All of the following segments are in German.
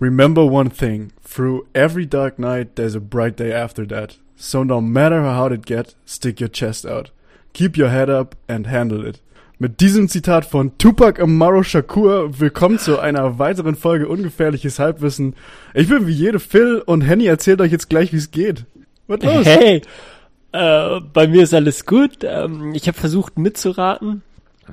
Remember one thing. Through every dark night, there's a bright day after that. So no matter how hard it get, stick your chest out. Keep your head up and handle it. Mit diesem Zitat von Tupac Amaro Shakur willkommen zu einer weiteren Folge Ungefährliches Halbwissen. Ich bin wie jede Phil und Henny erzählt euch jetzt gleich, wie es geht. Was los? Hey, äh, bei mir ist alles gut. Ähm, ich habe versucht mitzuraten,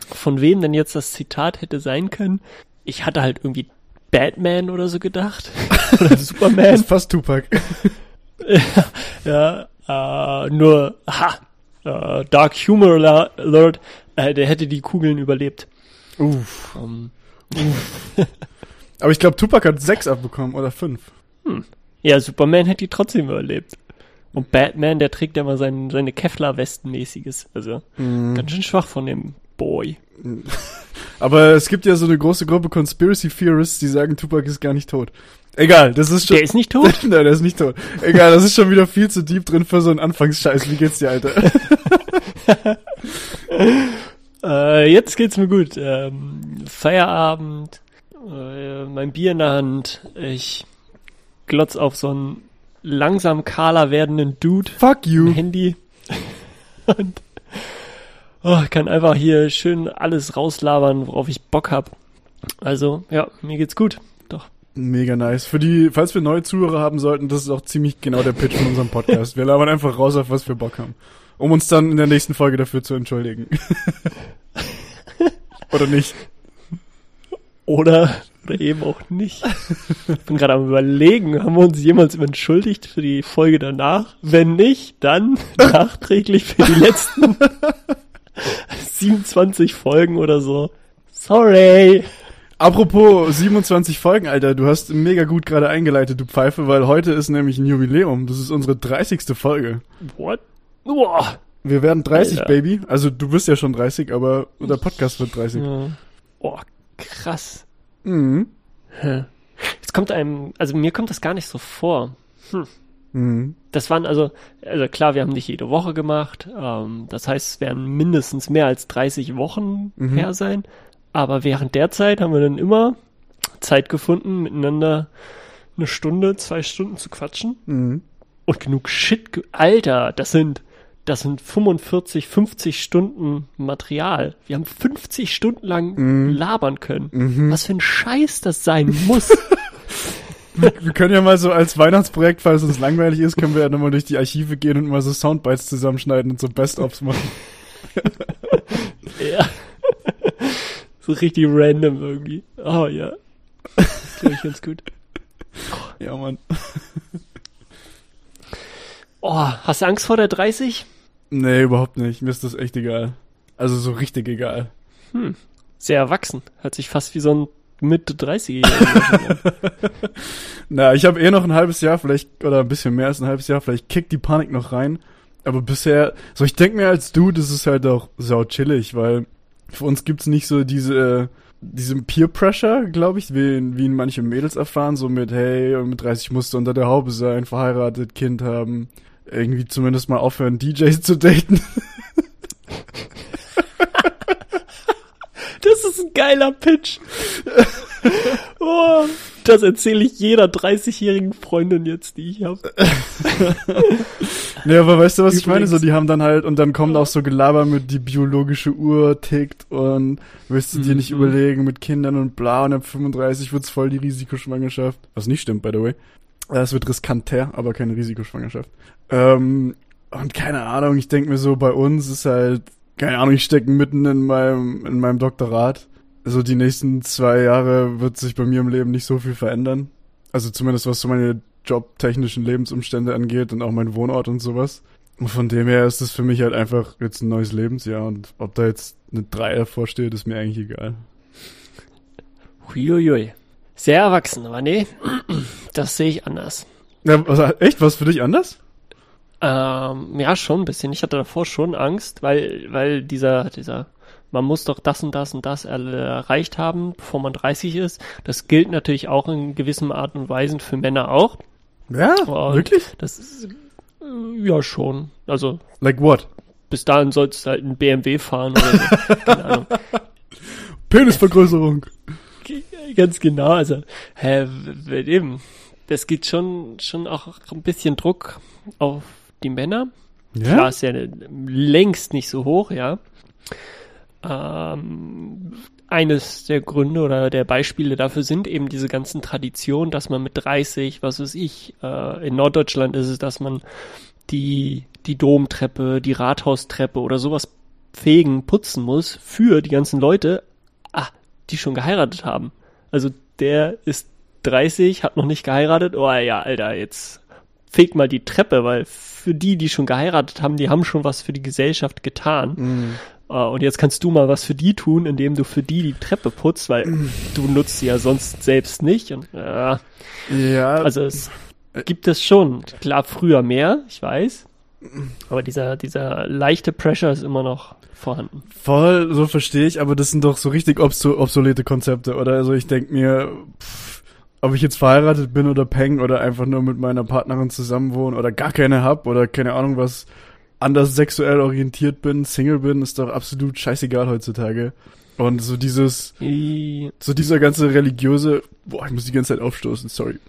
von wem denn jetzt das Zitat hätte sein können. Ich hatte halt irgendwie Batman oder so gedacht. oder Superman. Das ist fast Tupac. ja, äh, nur, ha, äh, Dark Humor Alert, äh, der hätte die Kugeln überlebt. Uff. Um, uff. Aber ich glaube, Tupac hat sechs abbekommen oder fünf. Hm. Ja, Superman hätte die trotzdem überlebt. Und Batman, der trägt ja mal sein, seine Kevlar-Westen-mäßiges. Also mm. ganz schön schwach von dem Boy. Aber es gibt ja so eine große Gruppe Conspiracy Theorists, die sagen, Tupac ist gar nicht tot. Egal, das ist schon. Der ist nicht tot? Nein, der ist nicht tot. Egal, das ist schon wieder viel zu deep drin für so einen Anfangsscheiß. Wie geht's dir, Alter? äh, jetzt geht's mir gut. Ähm, Feierabend, äh, mein Bier in der Hand. Ich glotz auf so einen langsam kahler werdenden Dude. Fuck you. Handy. Und oh, kann einfach hier schön alles rauslabern, worauf ich Bock hab. Also, ja, mir geht's gut. Doch. Mega nice. Für die, falls wir neue Zuhörer haben sollten, das ist auch ziemlich genau der Pitch von unserem Podcast. Wir labern einfach raus, auf was wir Bock haben. Um uns dann in der nächsten Folge dafür zu entschuldigen. Oder nicht? Oder, oder eben auch nicht. Ich bin gerade am überlegen, haben wir uns jemals entschuldigt für die Folge danach? Wenn nicht, dann nachträglich für die letzten 27 Folgen oder so. Sorry. Apropos 27 Folgen, Alter, du hast mega gut gerade eingeleitet, du Pfeife, weil heute ist nämlich ein Jubiläum. Das ist unsere 30. Folge. What? Boah. Wir werden 30, Alter. Baby. Also du bist ja schon 30, aber der Podcast wird 30. Ja. Oh, krass. Mhm. Jetzt kommt einem, also mir kommt das gar nicht so vor. Hm. Mhm. Das waren also, also klar, wir haben nicht jede Woche gemacht. Ähm, das heißt, es werden mindestens mehr als 30 Wochen mhm. her sein. Aber während der Zeit haben wir dann immer Zeit gefunden, miteinander eine Stunde, zwei Stunden zu quatschen. Mhm. Und genug Shit. Alter, das sind, das sind 45, 50 Stunden Material. Wir haben 50 Stunden lang mhm. labern können. Mhm. Was für ein Scheiß das sein muss. wir können ja mal so als Weihnachtsprojekt, falls uns langweilig ist, können wir ja nochmal durch die Archive gehen und mal so Soundbites zusammenschneiden und so Best-ofs machen. ja. So richtig random irgendwie. Oh ja. Das glaube ich ganz gut. Ja, Mann. Oh, hast du Angst vor der 30? Nee, überhaupt nicht. Mir ist das echt egal. Also so richtig egal. Hm. Sehr erwachsen. Hört sich fast wie so ein Mitte 30-Jähriger. Na, ich habe eh noch ein halbes Jahr, vielleicht, oder ein bisschen mehr als ein halbes Jahr, vielleicht kickt die Panik noch rein. Aber bisher, so ich denke mir als du, das ist halt auch sau chillig, weil für uns gibt's nicht so diese diesem Peer Pressure, glaube ich, wie, wie ihn manche Mädels erfahren, so mit, hey, mit 30 musst du unter der Haube sein, verheiratet, Kind haben, irgendwie zumindest mal aufhören, DJs zu daten. Das ist ein geiler Pitch. oh, das erzähle ich jeder 30-jährigen Freundin jetzt, die ich habe. nee, aber weißt du, was Übrigens. ich meine? So, die haben dann halt, und dann kommt auch so Gelaber mit, die biologische Uhr tickt und willst du dir nicht mhm. überlegen mit Kindern und bla, und ab 35 wird's voll die Risikoschwangerschaft. Was nicht stimmt, by the way. Es wird riskanter, aber keine Risikoschwangerschaft. Ähm, und keine Ahnung, ich denke mir so, bei uns ist halt, keine Ahnung, ich stecke mitten in meinem, in meinem Doktorat. Also die nächsten zwei Jahre wird sich bei mir im Leben nicht so viel verändern. Also zumindest was so meine jobtechnischen Lebensumstände angeht und auch mein Wohnort und sowas. Und von dem her ist es für mich halt einfach jetzt ein neues Lebensjahr und ob da jetzt eine 3 davor steht, ist mir eigentlich egal. Huiuiui. Sehr erwachsen, aber nee, das sehe ich anders. Ja, also echt? Was für dich anders? Ähm, ja, schon ein bisschen. Ich hatte davor schon Angst, weil, weil dieser, dieser, man muss doch das und das und das erreicht haben, bevor man 30 ist. Das gilt natürlich auch in gewissem Art und Weise für Männer auch. Ja, und wirklich? Das ist, äh, ja, schon. Also. Like what? Bis dahin sollst du halt ein BMW fahren oder so. Keine Ahnung. Penisvergrößerung. Ganz genau, also hä, eben, das geht schon, schon auch ein bisschen Druck auf die Männer. Ja? Klar ist ja längst nicht so hoch, ja. Ähm, eines der Gründe oder der Beispiele dafür sind eben diese ganzen Traditionen, dass man mit 30, was weiß ich, äh, in Norddeutschland ist es, dass man die, die Domtreppe, die Rathaustreppe oder sowas fegen, putzen muss für die ganzen Leute, ah, die schon geheiratet haben. Also der ist 30, hat noch nicht geheiratet, oh ja, Alter, jetzt feg mal die Treppe, weil für die, die schon geheiratet haben, die haben schon was für die Gesellschaft getan. Mhm. Uh, und jetzt kannst du mal was für die tun, indem du für die die Treppe putzt, weil mhm. du nutzt sie ja sonst selbst nicht. Und, uh, ja. Also es gibt es schon. Klar, früher mehr, ich weiß. Aber dieser, dieser leichte Pressure ist immer noch vorhanden. Voll, so verstehe ich, aber das sind doch so richtig obsolete Konzepte, oder? Also ich denke mir, pff, ob ich jetzt verheiratet bin oder peng oder einfach nur mit meiner Partnerin zusammenwohne oder gar keine hab oder keine Ahnung was, anders sexuell orientiert bin, Single bin, ist doch absolut scheißegal heutzutage. Und so dieses, so dieser ganze religiöse, boah, ich muss die ganze Zeit aufstoßen, sorry.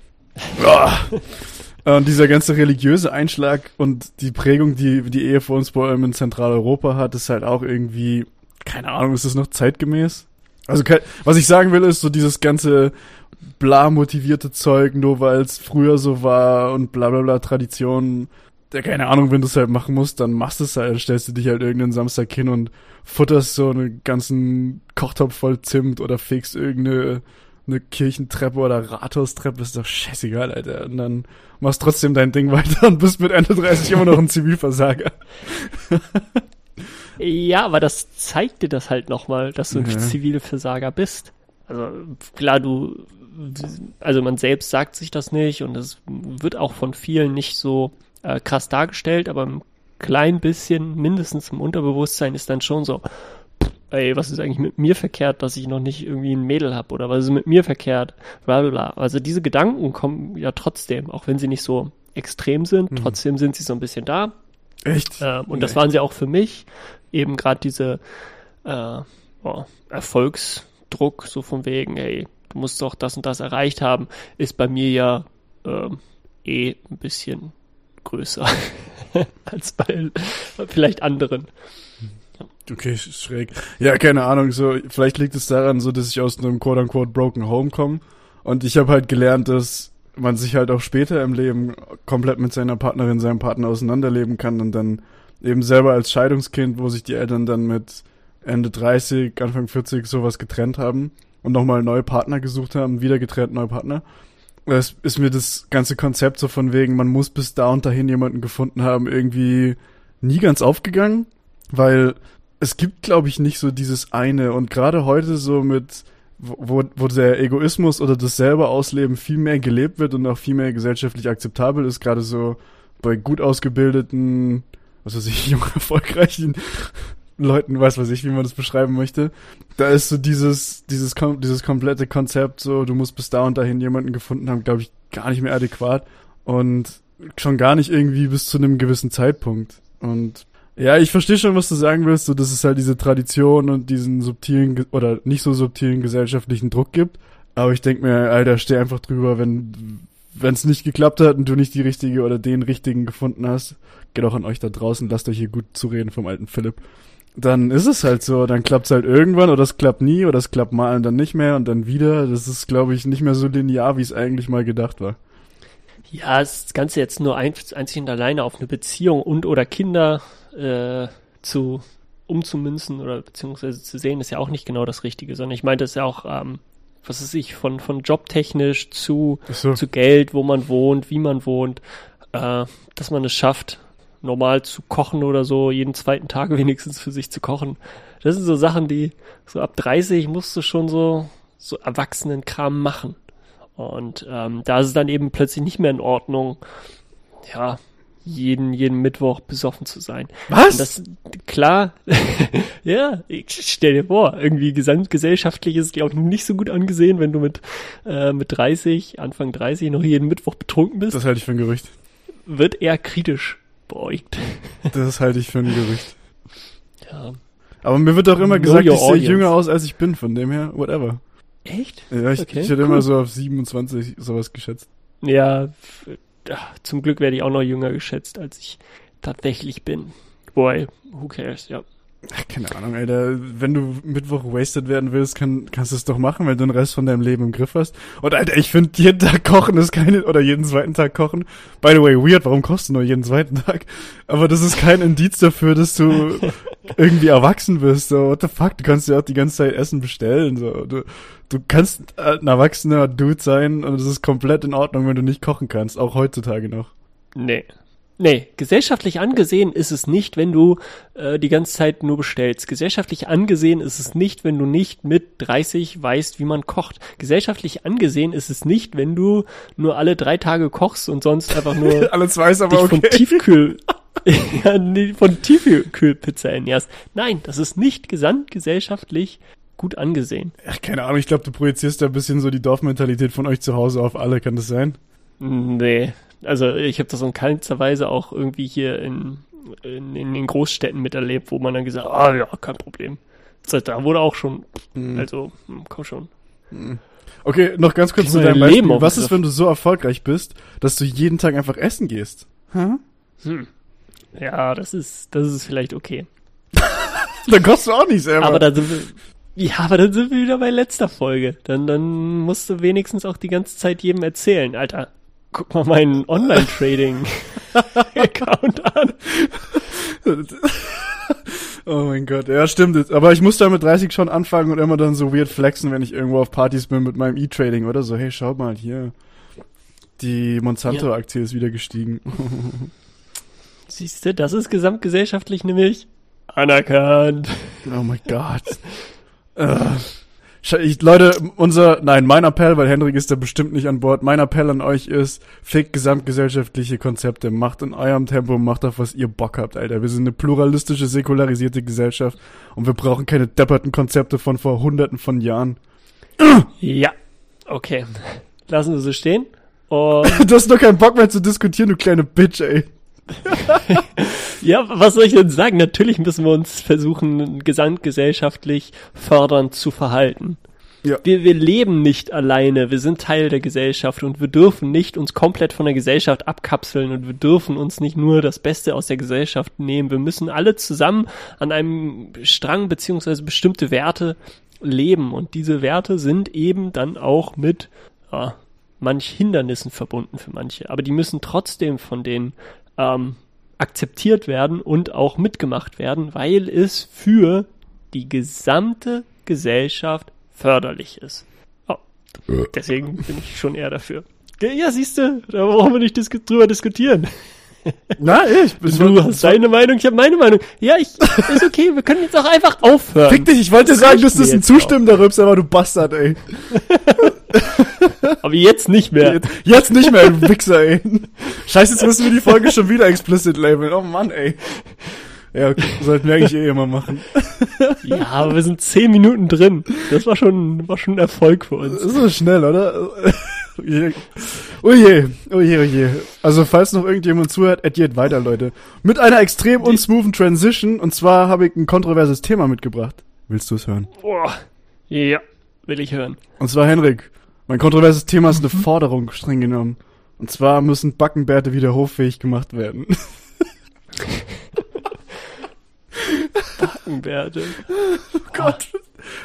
Und dieser ganze religiöse Einschlag und die Prägung, die die Ehe vor uns vor allem in Zentraleuropa hat, ist halt auch irgendwie, keine Ahnung, ist das noch zeitgemäß? Also, was ich sagen will, ist so dieses ganze bla motivierte Zeug, nur weil es früher so war und bla bla bla Traditionen. Ja, keine Ahnung, wenn du es halt machen musst, dann machst du es halt, stellst du dich halt irgendeinen Samstag hin und futterst so einen ganzen Kochtopf voll Zimt oder fegst irgendeine eine Kirchentreppe oder Rathaustreppe, ist doch scheißegal, Alter. Und dann machst trotzdem dein Ding weiter und bist mit Ende 30 immer noch ein Zivilversager. ja, aber das zeigt dir das halt nochmal, dass du ein ja. Zivilversager bist. Also klar, du, also man selbst sagt sich das nicht und es wird auch von vielen nicht so äh, krass dargestellt, aber ein klein bisschen, mindestens im Unterbewusstsein ist dann schon so, ey, was ist eigentlich mit mir verkehrt, dass ich noch nicht irgendwie ein Mädel habe oder was ist mit mir verkehrt, bla bla bla. Also diese Gedanken kommen ja trotzdem, auch wenn sie nicht so extrem sind, mhm. trotzdem sind sie so ein bisschen da. Echt? Ähm, und Echt? das waren sie auch für mich. Eben gerade diese äh, oh, Erfolgsdruck, so von wegen, ey, du musst doch das und das erreicht haben, ist bei mir ja ähm, eh ein bisschen größer als bei vielleicht anderen. Okay, schräg. Ja, keine Ahnung, so, vielleicht liegt es daran, so, dass ich aus einem quote-unquote broken home komme. Und ich habe halt gelernt, dass man sich halt auch später im Leben komplett mit seiner Partnerin, seinem Partner auseinanderleben kann und dann eben selber als Scheidungskind, wo sich die Eltern dann mit Ende 30, Anfang 40 sowas getrennt haben und nochmal neue Partner gesucht haben, wieder getrennt neue Partner. Es ist mir das ganze Konzept so von wegen, man muss bis da und dahin jemanden gefunden haben, irgendwie nie ganz aufgegangen, weil es gibt, glaube ich, nicht so dieses eine. Und gerade heute so mit, wo, wo der Egoismus oder das selber Ausleben viel mehr gelebt wird und auch viel mehr gesellschaftlich akzeptabel ist, gerade so bei gut ausgebildeten, was weiß ich, jung erfolgreichen Leuten, weiß was ich, wie man das beschreiben möchte. Da ist so dieses, dieses, dieses komplette Konzept, so, du musst bis da und dahin jemanden gefunden haben, glaube ich, gar nicht mehr adäquat. Und schon gar nicht irgendwie bis zu einem gewissen Zeitpunkt. Und ja, ich verstehe schon, was du sagen willst, so dass es halt diese Tradition und diesen subtilen oder nicht so subtilen gesellschaftlichen Druck gibt. Aber ich denk mir, Alter, steh einfach drüber, wenn wenn es nicht geklappt hat und du nicht die richtige oder den richtigen gefunden hast, geht auch an euch da draußen, lasst euch hier gut zureden vom alten Philipp. Dann ist es halt so, dann klappt's halt irgendwann oder es klappt nie oder es klappt mal und dann nicht mehr und dann wieder. Das ist, glaube ich, nicht mehr so linear, wie es eigentlich mal gedacht war. Ja, das Ganze jetzt nur einzig und alleine auf eine Beziehung und oder Kinder äh, zu umzumünzen oder beziehungsweise zu sehen, ist ja auch nicht genau das Richtige, sondern ich meinte es ja auch, ähm, was weiß ich, von, von jobtechnisch zu, so. zu Geld, wo man wohnt, wie man wohnt, äh, dass man es schafft, normal zu kochen oder so, jeden zweiten Tag wenigstens für sich zu kochen. Das sind so Sachen, die so ab 30 musst du schon so, so Erwachsenenkram machen. Und ähm, da ist es dann eben plötzlich nicht mehr in Ordnung, ja, jeden, jeden Mittwoch besoffen zu sein. Was? Das, klar, ja, ich stell dir vor, irgendwie gesamtgesellschaftlich ist es, glaube ich, nicht so gut angesehen, wenn du mit, äh, mit 30, Anfang 30 noch jeden Mittwoch betrunken bist. Das halte ich für ein Gerücht. Wird eher kritisch beäugt. das halte ich für ein Gerücht. Ja. Aber mir wird auch immer gesagt, ich sehe jünger aus, als ich bin, von dem her, whatever. Echt? Ja, ich, okay, ich hätte cool. immer so auf 27 sowas geschätzt. Ja, zum Glück werde ich auch noch jünger geschätzt, als ich tatsächlich bin. Boy, who cares, ja. Ach, keine Ahnung, Alter. Wenn du Mittwoch wasted werden willst, kann, kannst du es doch machen, wenn du den Rest von deinem Leben im Griff hast. Und Alter, ich finde, jeden Tag kochen ist keine, oder jeden zweiten Tag kochen. By the way, weird, warum kochst du nur jeden zweiten Tag? Aber das ist kein Indiz dafür, dass du irgendwie erwachsen bist. So, what the fuck? Du kannst ja auch die ganze Zeit Essen bestellen. So, du, du kannst ein erwachsener Dude sein und es ist komplett in Ordnung, wenn du nicht kochen kannst. Auch heutzutage noch. Nee. Nee, gesellschaftlich angesehen ist es nicht, wenn du äh, die ganze Zeit nur bestellst. Gesellschaftlich angesehen ist es nicht, wenn du nicht mit 30 weißt, wie man kocht. Gesellschaftlich angesehen ist es nicht, wenn du nur alle drei Tage kochst und sonst einfach nur alles weiß, aber okay. von Tiefkühl ja, nee, von Tiefkühlpizza ernährst. Nein, das ist nicht gesamtgesellschaftlich gut angesehen. Ach, keine Ahnung, ich glaube, du projizierst da ein bisschen so die Dorfmentalität von euch zu Hause auf alle, kann das sein? Nee, also ich habe das in keinster Weise auch irgendwie hier in, in, in, den Großstädten miterlebt, wo man dann gesagt hat, ah ja, kein Problem. Das da wurde auch schon, mhm. also hm, komm schon. Mhm. Okay, noch ganz kurz zu deinem Beispiel. Leben Was ist, wenn du so erfolgreich bist, dass du jeden Tag einfach essen gehst? Hm? Hm. Ja, das ist, das ist vielleicht okay. dann kostet du auch nicht selber. Aber dann sind wir, ja, aber dann sind wir wieder bei letzter Folge. Dann, dann musst du wenigstens auch die ganze Zeit jedem erzählen, Alter guck mal meinen Online-Trading-Account an. oh mein Gott, ja, stimmt. Aber ich muss da mit 30 schon anfangen und immer dann so weird flexen, wenn ich irgendwo auf Partys bin mit meinem E-Trading oder so. Hey, schau mal hier. Die Monsanto-Aktie ja. ist wieder gestiegen. Siehst du, das ist gesamtgesellschaftlich nämlich anerkannt. Oh mein Gott. uh. Ich, Leute, unser, nein, mein Appell, weil Hendrik ist da bestimmt nicht an Bord. Mein Appell an euch ist, fickt gesamtgesellschaftliche Konzepte. Macht in eurem Tempo, macht auf was ihr Bock habt, Alter. Wir sind eine pluralistische, säkularisierte Gesellschaft und wir brauchen keine depperten Konzepte von vor hunderten von Jahren. Ja, okay. Lassen wir so stehen. Und du hast doch keinen Bock mehr zu diskutieren, du kleine Bitch, ey. ja, was soll ich denn sagen? Natürlich müssen wir uns versuchen, gesamtgesellschaftlich fördernd zu verhalten. Ja. Wir, wir leben nicht alleine, wir sind Teil der Gesellschaft und wir dürfen nicht uns komplett von der Gesellschaft abkapseln und wir dürfen uns nicht nur das Beste aus der Gesellschaft nehmen. Wir müssen alle zusammen an einem Strang beziehungsweise bestimmte Werte leben und diese Werte sind eben dann auch mit ja, manch Hindernissen verbunden für manche, aber die müssen trotzdem von den ähm, akzeptiert werden und auch mitgemacht werden, weil es für die gesamte Gesellschaft förderlich ist. Oh, deswegen bin ich schon eher dafür. Ja, siehst du, da brauchen wir nicht dis drüber diskutieren. Na, ich bin Du hast deine Meinung, ich habe meine Meinung. Ja, ich ist okay, wir können jetzt auch einfach aufhören. Fick dich, ich wollte das sagen, dass das ein zustimmender Rübs, aber du Bastard, ey. aber jetzt nicht mehr. Jetzt, jetzt nicht mehr, du Wichser, ey. Scheiße, jetzt müssen wir die Folge schon wieder explicit labeln. Oh Mann, ey. Ja, okay, sollten wir eigentlich eh immer machen. ja, aber wir sind zehn Minuten drin. Das war schon, war schon ein Erfolg für uns. Das ist so schnell, oder? Oh je, oh je, oh je. Also falls noch irgendjemand zuhört, addiert weiter, Leute. Mit einer extrem unsmoothen Transition. Und zwar habe ich ein kontroverses Thema mitgebracht. Willst du es hören? Boah. Ja, will ich hören. Und zwar, Henrik, mein kontroverses Thema ist eine. Forderung, streng genommen. Und zwar müssen Backenbärte wieder hoffähig gemacht werden. Backenbärte. Oh Gott.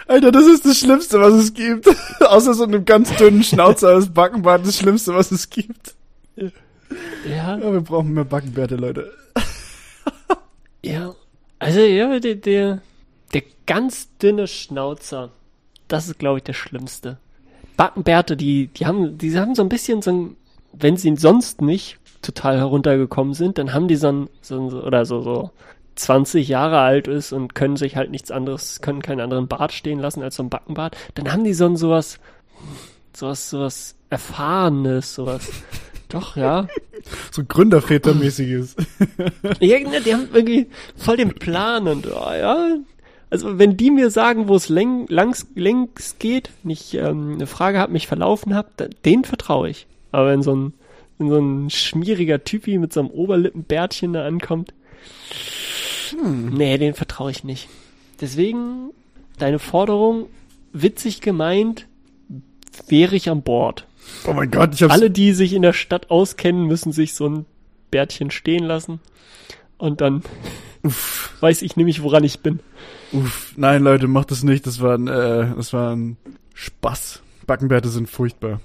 Alter, das ist das Schlimmste, was es gibt. Außer so einem ganz dünnen Schnauzer als Backenbart das Schlimmste, was es gibt. Ja. ja wir brauchen mehr Backenbärte, Leute. ja. Also, ja, der, der, der ganz dünne Schnauzer, das ist, glaube ich, der Schlimmste. Backenbärte, die, die haben, die haben so ein bisschen so ein, wenn sie sonst nicht total heruntergekommen sind, dann haben die so ein, so ein oder so, so 20 Jahre alt ist und können sich halt nichts anderes, können keinen anderen Bart stehen lassen als so ein Backenbart, dann haben die so ein sowas, sowas, sowas Erfahrenes, sowas. Doch, ja. So Gründervätermäßiges. ja, ne, die haben irgendwie voll den Plan und, oh, ja. Also, wenn die mir sagen, wo es läng, langs, längs geht, nicht ähm, eine Frage habe, mich verlaufen habe, den vertraue ich. Aber wenn so ein, wenn so ein schmieriger Typi mit so einem Oberlippenbärtchen da ankommt, hm. Nee, den vertraue ich nicht. Deswegen deine Forderung, witzig gemeint, wäre ich an Bord. Oh mein Gott, ich hab's. Alle, die sich in der Stadt auskennen, müssen sich so ein Bärtchen stehen lassen. Und dann Uff. weiß ich nämlich, woran ich bin. Uff, nein, Leute, macht das nicht. Das war ein, äh, das war ein Spaß. Backenbärte sind furchtbar.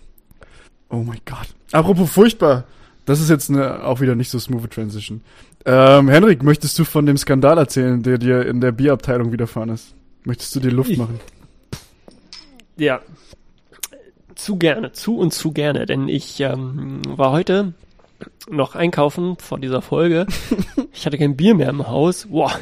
Oh mein Gott. Apropos furchtbar. Das ist jetzt eine, auch wieder nicht so smooth Transition. Ähm, Henrik, möchtest du von dem Skandal erzählen, der dir in der Bierabteilung widerfahren ist? Möchtest du dir Luft ich, machen? Ja. Zu gerne, zu und zu gerne, denn ich ähm, war heute noch einkaufen vor dieser Folge. ich hatte kein Bier mehr im Haus. Boah,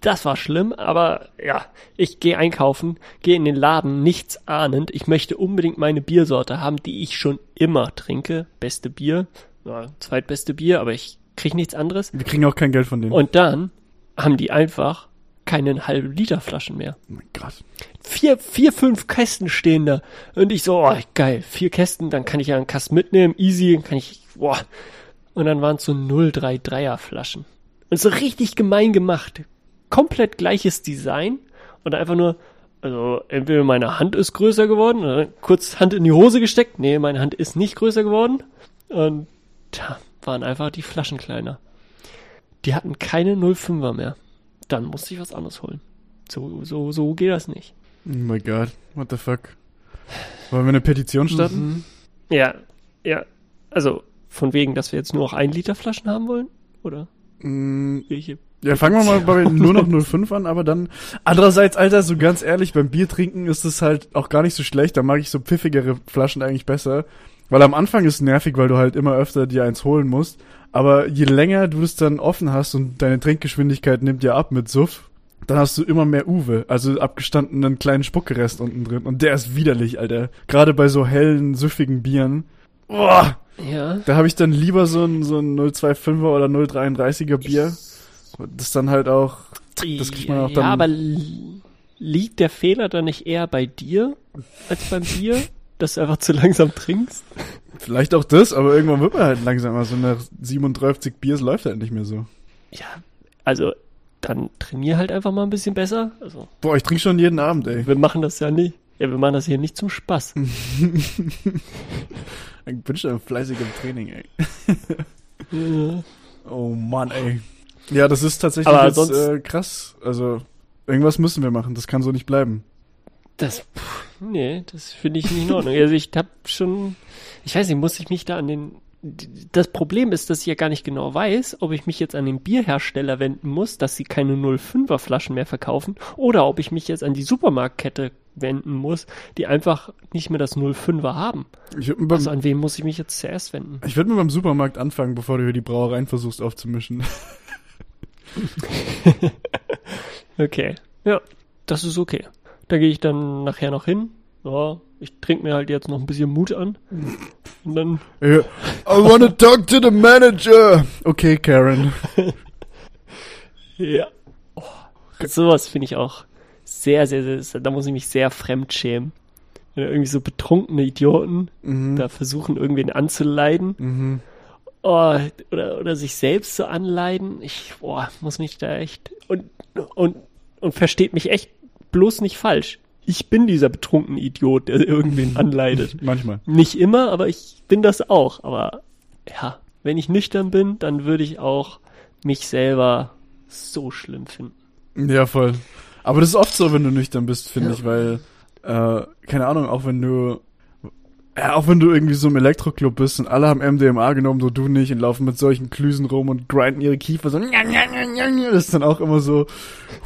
das war schlimm, aber ja, ich gehe einkaufen, gehe in den Laden, nichts ahnend. Ich möchte unbedingt meine Biersorte haben, die ich schon immer trinke. Beste Bier, ja, zweitbeste Bier, aber ich krieg nichts anderes. Wir kriegen auch kein Geld von denen. Und dann haben die einfach keine halben Liter Flaschen mehr. Oh mein Gott. Vier, vier, fünf Kästen stehen da. Und ich so, oh, geil, vier Kästen, dann kann ich ja einen Kasten mitnehmen, easy, kann ich, boah. Und dann waren es so 033er Flaschen. Und so richtig gemein gemacht. Komplett gleiches Design. Und einfach nur, also entweder meine Hand ist größer geworden, oder kurz Hand in die Hose gesteckt. Nee, meine Hand ist nicht größer geworden. Und da waren einfach die Flaschen kleiner. Die hatten keine 05er mehr dann musste ich was anderes holen. So, so, so geht das nicht. Oh my god, what the fuck? Wollen wir eine Petition starten? Mhm. Ja, ja. Also, von wegen, dass wir jetzt nur noch 1 Liter Flaschen haben wollen? Oder? Mm, Welche? Ja, fangen wir mal bei nur noch 05 an, aber dann, andererseits, Alter, so ganz ehrlich, beim Bier trinken ist es halt auch gar nicht so schlecht, da mag ich so pfiffigere Flaschen eigentlich besser, weil am Anfang ist es nervig, weil du halt immer öfter dir eins holen musst, aber je länger du es dann offen hast und deine Trinkgeschwindigkeit nimmt ja ab mit Suff, dann hast du immer mehr Uwe, also abgestandenen kleinen Spuckerest unten drin. Und der ist widerlich, Alter. Gerade bei so hellen, süffigen Bieren. Boah! Ja. Da habe ich dann lieber so ein, so ein 025er oder 033er Bier. Das dann halt auch. Das kriegt man auch dann. Ja, aber liegt der Fehler dann nicht eher bei dir als beim Bier? dass du einfach zu langsam trinkst? Vielleicht auch das, aber irgendwann wird man halt langsamer. So nach 37 Biers läuft halt nicht mehr so. Ja, also dann trainier halt einfach mal ein bisschen besser. Also, Boah, ich trinke schon jeden Abend, ey. Wir machen das ja nicht. Ja, wir machen das hier nicht zum Spaß. ich bin schon fleißig im Training, ey. ja. Oh Mann, ey. Ja, das ist tatsächlich aber jetzt äh, krass. Also, irgendwas müssen wir machen. Das kann so nicht bleiben. Das, pff, nee, das finde ich nicht in Ordnung. Also ich habe schon, ich weiß nicht, muss ich mich da an den, das Problem ist, dass ich ja gar nicht genau weiß, ob ich mich jetzt an den Bierhersteller wenden muss, dass sie keine 05er Flaschen mehr verkaufen, oder ob ich mich jetzt an die Supermarktkette wenden muss, die einfach nicht mehr das 05er haben. Beim, also an wen muss ich mich jetzt zuerst wenden? Ich würde mal beim Supermarkt anfangen, bevor du hier die Brauereien versuchst aufzumischen. okay. Ja, das ist okay. Da gehe ich dann nachher noch hin. Ja, ich trinke mir halt jetzt noch ein bisschen Mut an. Und dann. I wanna talk to the manager. Okay, Karen. ja. Oh, sowas finde ich auch sehr, sehr, sehr, da muss ich mich sehr fremd schämen. Wenn irgendwie so betrunkene Idioten mhm. da versuchen, irgendwen anzuleiden. Mhm. Oh, oder, oder sich selbst zu anleiden. Ich, boah, muss mich da echt, und, und, und versteht mich echt bloß nicht falsch. Ich bin dieser betrunkene Idiot, der irgendwen anleidet. Manchmal. Nicht immer, aber ich bin das auch. Aber ja, wenn ich nüchtern bin, dann würde ich auch mich selber so schlimm finden. Ja, voll. Aber das ist oft so, wenn du nüchtern bist, finde ja. ich, weil, äh, keine Ahnung, auch wenn du ja, auch wenn du irgendwie so im Elektroclub bist und alle haben MDMA genommen, so du nicht, und laufen mit solchen Klüsen rum und grinden ihre Kiefer so. Das ist dann auch immer so,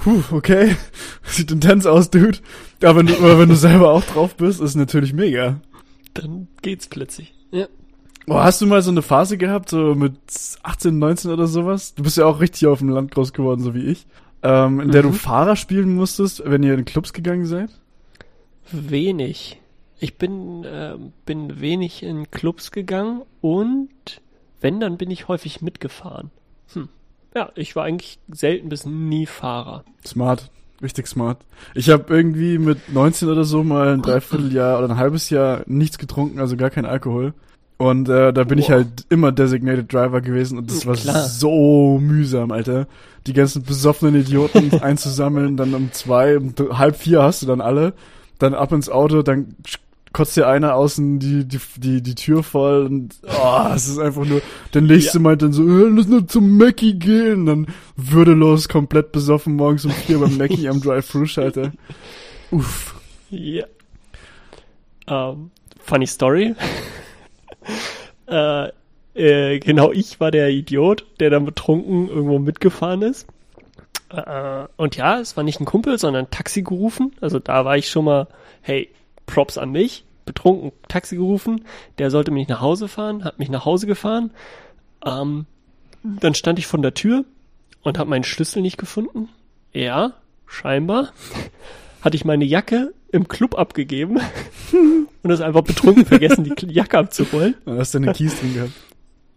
puh, okay, sieht intens aus, Dude. Aber wenn du, aber wenn du selber auch drauf bist, ist natürlich mega. Dann geht's plötzlich. Ja. Oh, hast du mal so eine Phase gehabt, so mit 18, 19 oder sowas? Du bist ja auch richtig auf dem Land groß geworden, so wie ich. Ähm, in der mhm. du Fahrer spielen musstest, wenn ihr in Clubs gegangen seid? Wenig. Ich bin, äh, bin wenig in Clubs gegangen und wenn, dann bin ich häufig mitgefahren. Hm. Ja, ich war eigentlich selten bis nie Fahrer. Smart. Richtig smart. Ich habe irgendwie mit 19 oder so mal ein Dreivierteljahr oder ein halbes Jahr nichts getrunken, also gar kein Alkohol. Und äh, da bin wow. ich halt immer Designated Driver gewesen und das war Klar. so mühsam, Alter. Die ganzen besoffenen Idioten einzusammeln, dann um zwei, um halb vier hast du dann alle, dann ab ins Auto, dann kotzt dir einer außen die, die, die, die Tür voll und oh, es ist einfach nur, der nächste ja. meint dann so, äh, lass nur zum Mackie gehen. Und dann würdelos, komplett besoffen morgens um vier beim Mackie am Drive-Thru-Schalter. Uff. Ja. Um, ähm, funny Story. äh, äh, genau ich war der Idiot, der dann betrunken irgendwo mitgefahren ist. Äh, und ja, es war nicht ein Kumpel, sondern ein Taxi gerufen. Also da war ich schon mal, hey, Props an mich. Betrunken Taxi gerufen. Der sollte mich nach Hause fahren, hat mich nach Hause gefahren. Ähm, dann stand ich von der Tür und habe meinen Schlüssel nicht gefunden. Ja, scheinbar. Hatte ich meine Jacke im Club abgegeben und das einfach betrunken vergessen, die Jacke abzuholen. Du hast deine Keys drin gehabt.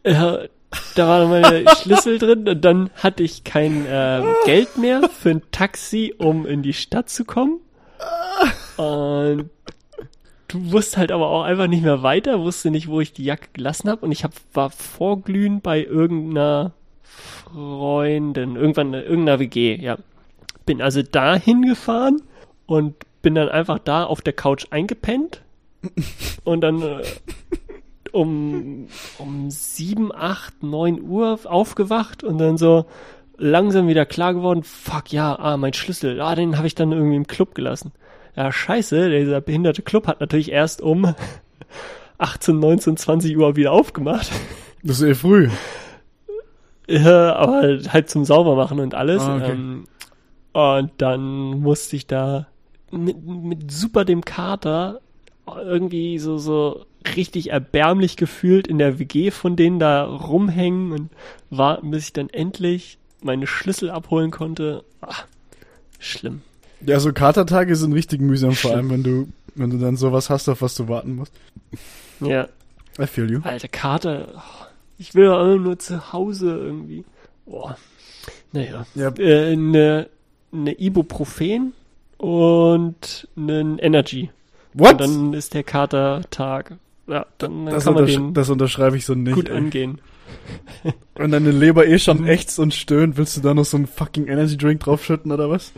Ja, da waren meine Schlüssel drin und dann hatte ich kein äh, Geld mehr für ein Taxi, um in die Stadt zu kommen. Und du wusst halt aber auch einfach nicht mehr weiter, wusste nicht, wo ich die Jacke gelassen habe und ich hab, war vorglühen bei irgendeiner Freundin, irgendwann irgendeiner WG, ja. Bin also da hingefahren und bin dann einfach da auf der Couch eingepennt und dann äh, um, um sieben, acht, neun Uhr aufgewacht und dann so langsam wieder klar geworden, fuck ja, ah, mein Schlüssel, ah, den habe ich dann irgendwie im Club gelassen. Ja, scheiße, dieser behinderte Club hat natürlich erst um 18, 19, 20 Uhr wieder aufgemacht. Das ist eh früh. Ja, aber halt zum Saubermachen und alles. Ah, okay. ähm, und dann musste ich da mit, mit super dem Kater irgendwie so, so richtig erbärmlich gefühlt in der WG von denen da rumhängen und warten, bis ich dann endlich meine Schlüssel abholen konnte. Ach, schlimm. Ja, so Katertage sind richtig mühsam, vor allem wenn du, wenn du dann sowas hast, auf was du warten musst. Ja. I feel you. Alter, Kater. Ich will doch nur zu Hause irgendwie. Boah. Naja. Ja. Äh, eine, eine Ibuprofen und einen Energy. What? Und dann ist der Katertag. Ja, dann, dann das kann man den das unterschreibe ich so nicht. Gut ey. angehen. Wenn deine Leber eh schon ächzt und stöhnt, willst du da noch so einen fucking Energy Drink draufschütten oder was?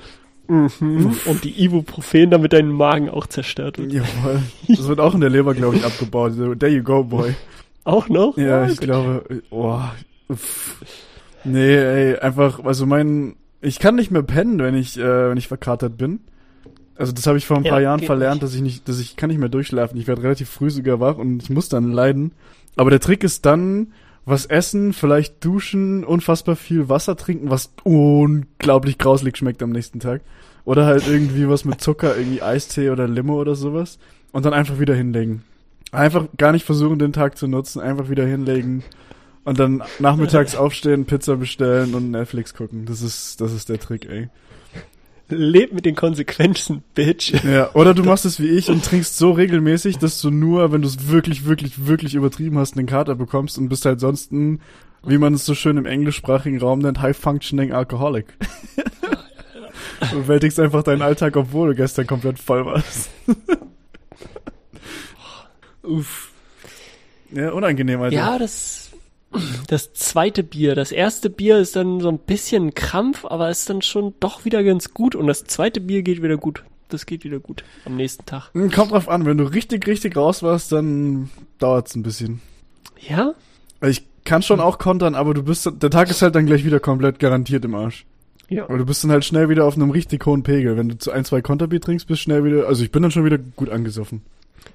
Mhm. Und die Ibuprofen, damit dein Magen auch zerstört wird. Jawohl. Das wird auch in der Leber, glaube ich, abgebaut. there you go, boy. Auch noch? Ja, oh, ich gut. glaube, oh. Nee, ey, einfach, also mein, ich kann nicht mehr pennen, wenn ich, äh, wenn ich verkatert bin. Also das habe ich vor ein paar ja, Jahren verlernt, nicht. dass ich nicht, dass ich kann nicht mehr durchschlafen. Ich werde relativ früh sogar wach und ich muss dann leiden. Aber der Trick ist dann, was essen, vielleicht duschen, unfassbar viel Wasser trinken, was unglaublich grauslig schmeckt am nächsten Tag. Oder halt irgendwie was mit Zucker, irgendwie Eistee oder Limo oder sowas. Und dann einfach wieder hinlegen. Einfach gar nicht versuchen, den Tag zu nutzen, einfach wieder hinlegen. Und dann nachmittags aufstehen, Pizza bestellen und Netflix gucken. Das ist, das ist der Trick, ey. Leb mit den Konsequenzen, Bitch. Ja, oder du machst es wie ich und trinkst so regelmäßig, dass du nur, wenn du es wirklich, wirklich, wirklich übertrieben hast, einen Kater bekommst und bist halt sonst ein, wie man es so schön im englischsprachigen Raum nennt, High-Functioning Alcoholic. du bewältigst einfach deinen Alltag, obwohl du gestern komplett voll warst. Uff. Ja, unangenehm, Alter. Ja, das das zweite Bier. Das erste Bier ist dann so ein bisschen Krampf, aber ist dann schon doch wieder ganz gut. Und das zweite Bier geht wieder gut. Das geht wieder gut am nächsten Tag. Hm, kommt drauf an, wenn du richtig, richtig raus warst, dann dauert's ein bisschen. Ja? Ich kann schon auch kontern, aber du bist, der Tag ist halt dann gleich wieder komplett garantiert im Arsch. Ja. Aber du bist dann halt schnell wieder auf einem richtig hohen Pegel. Wenn du zu ein, zwei Konterbier trinkst, bist schnell wieder, also ich bin dann schon wieder gut angesoffen.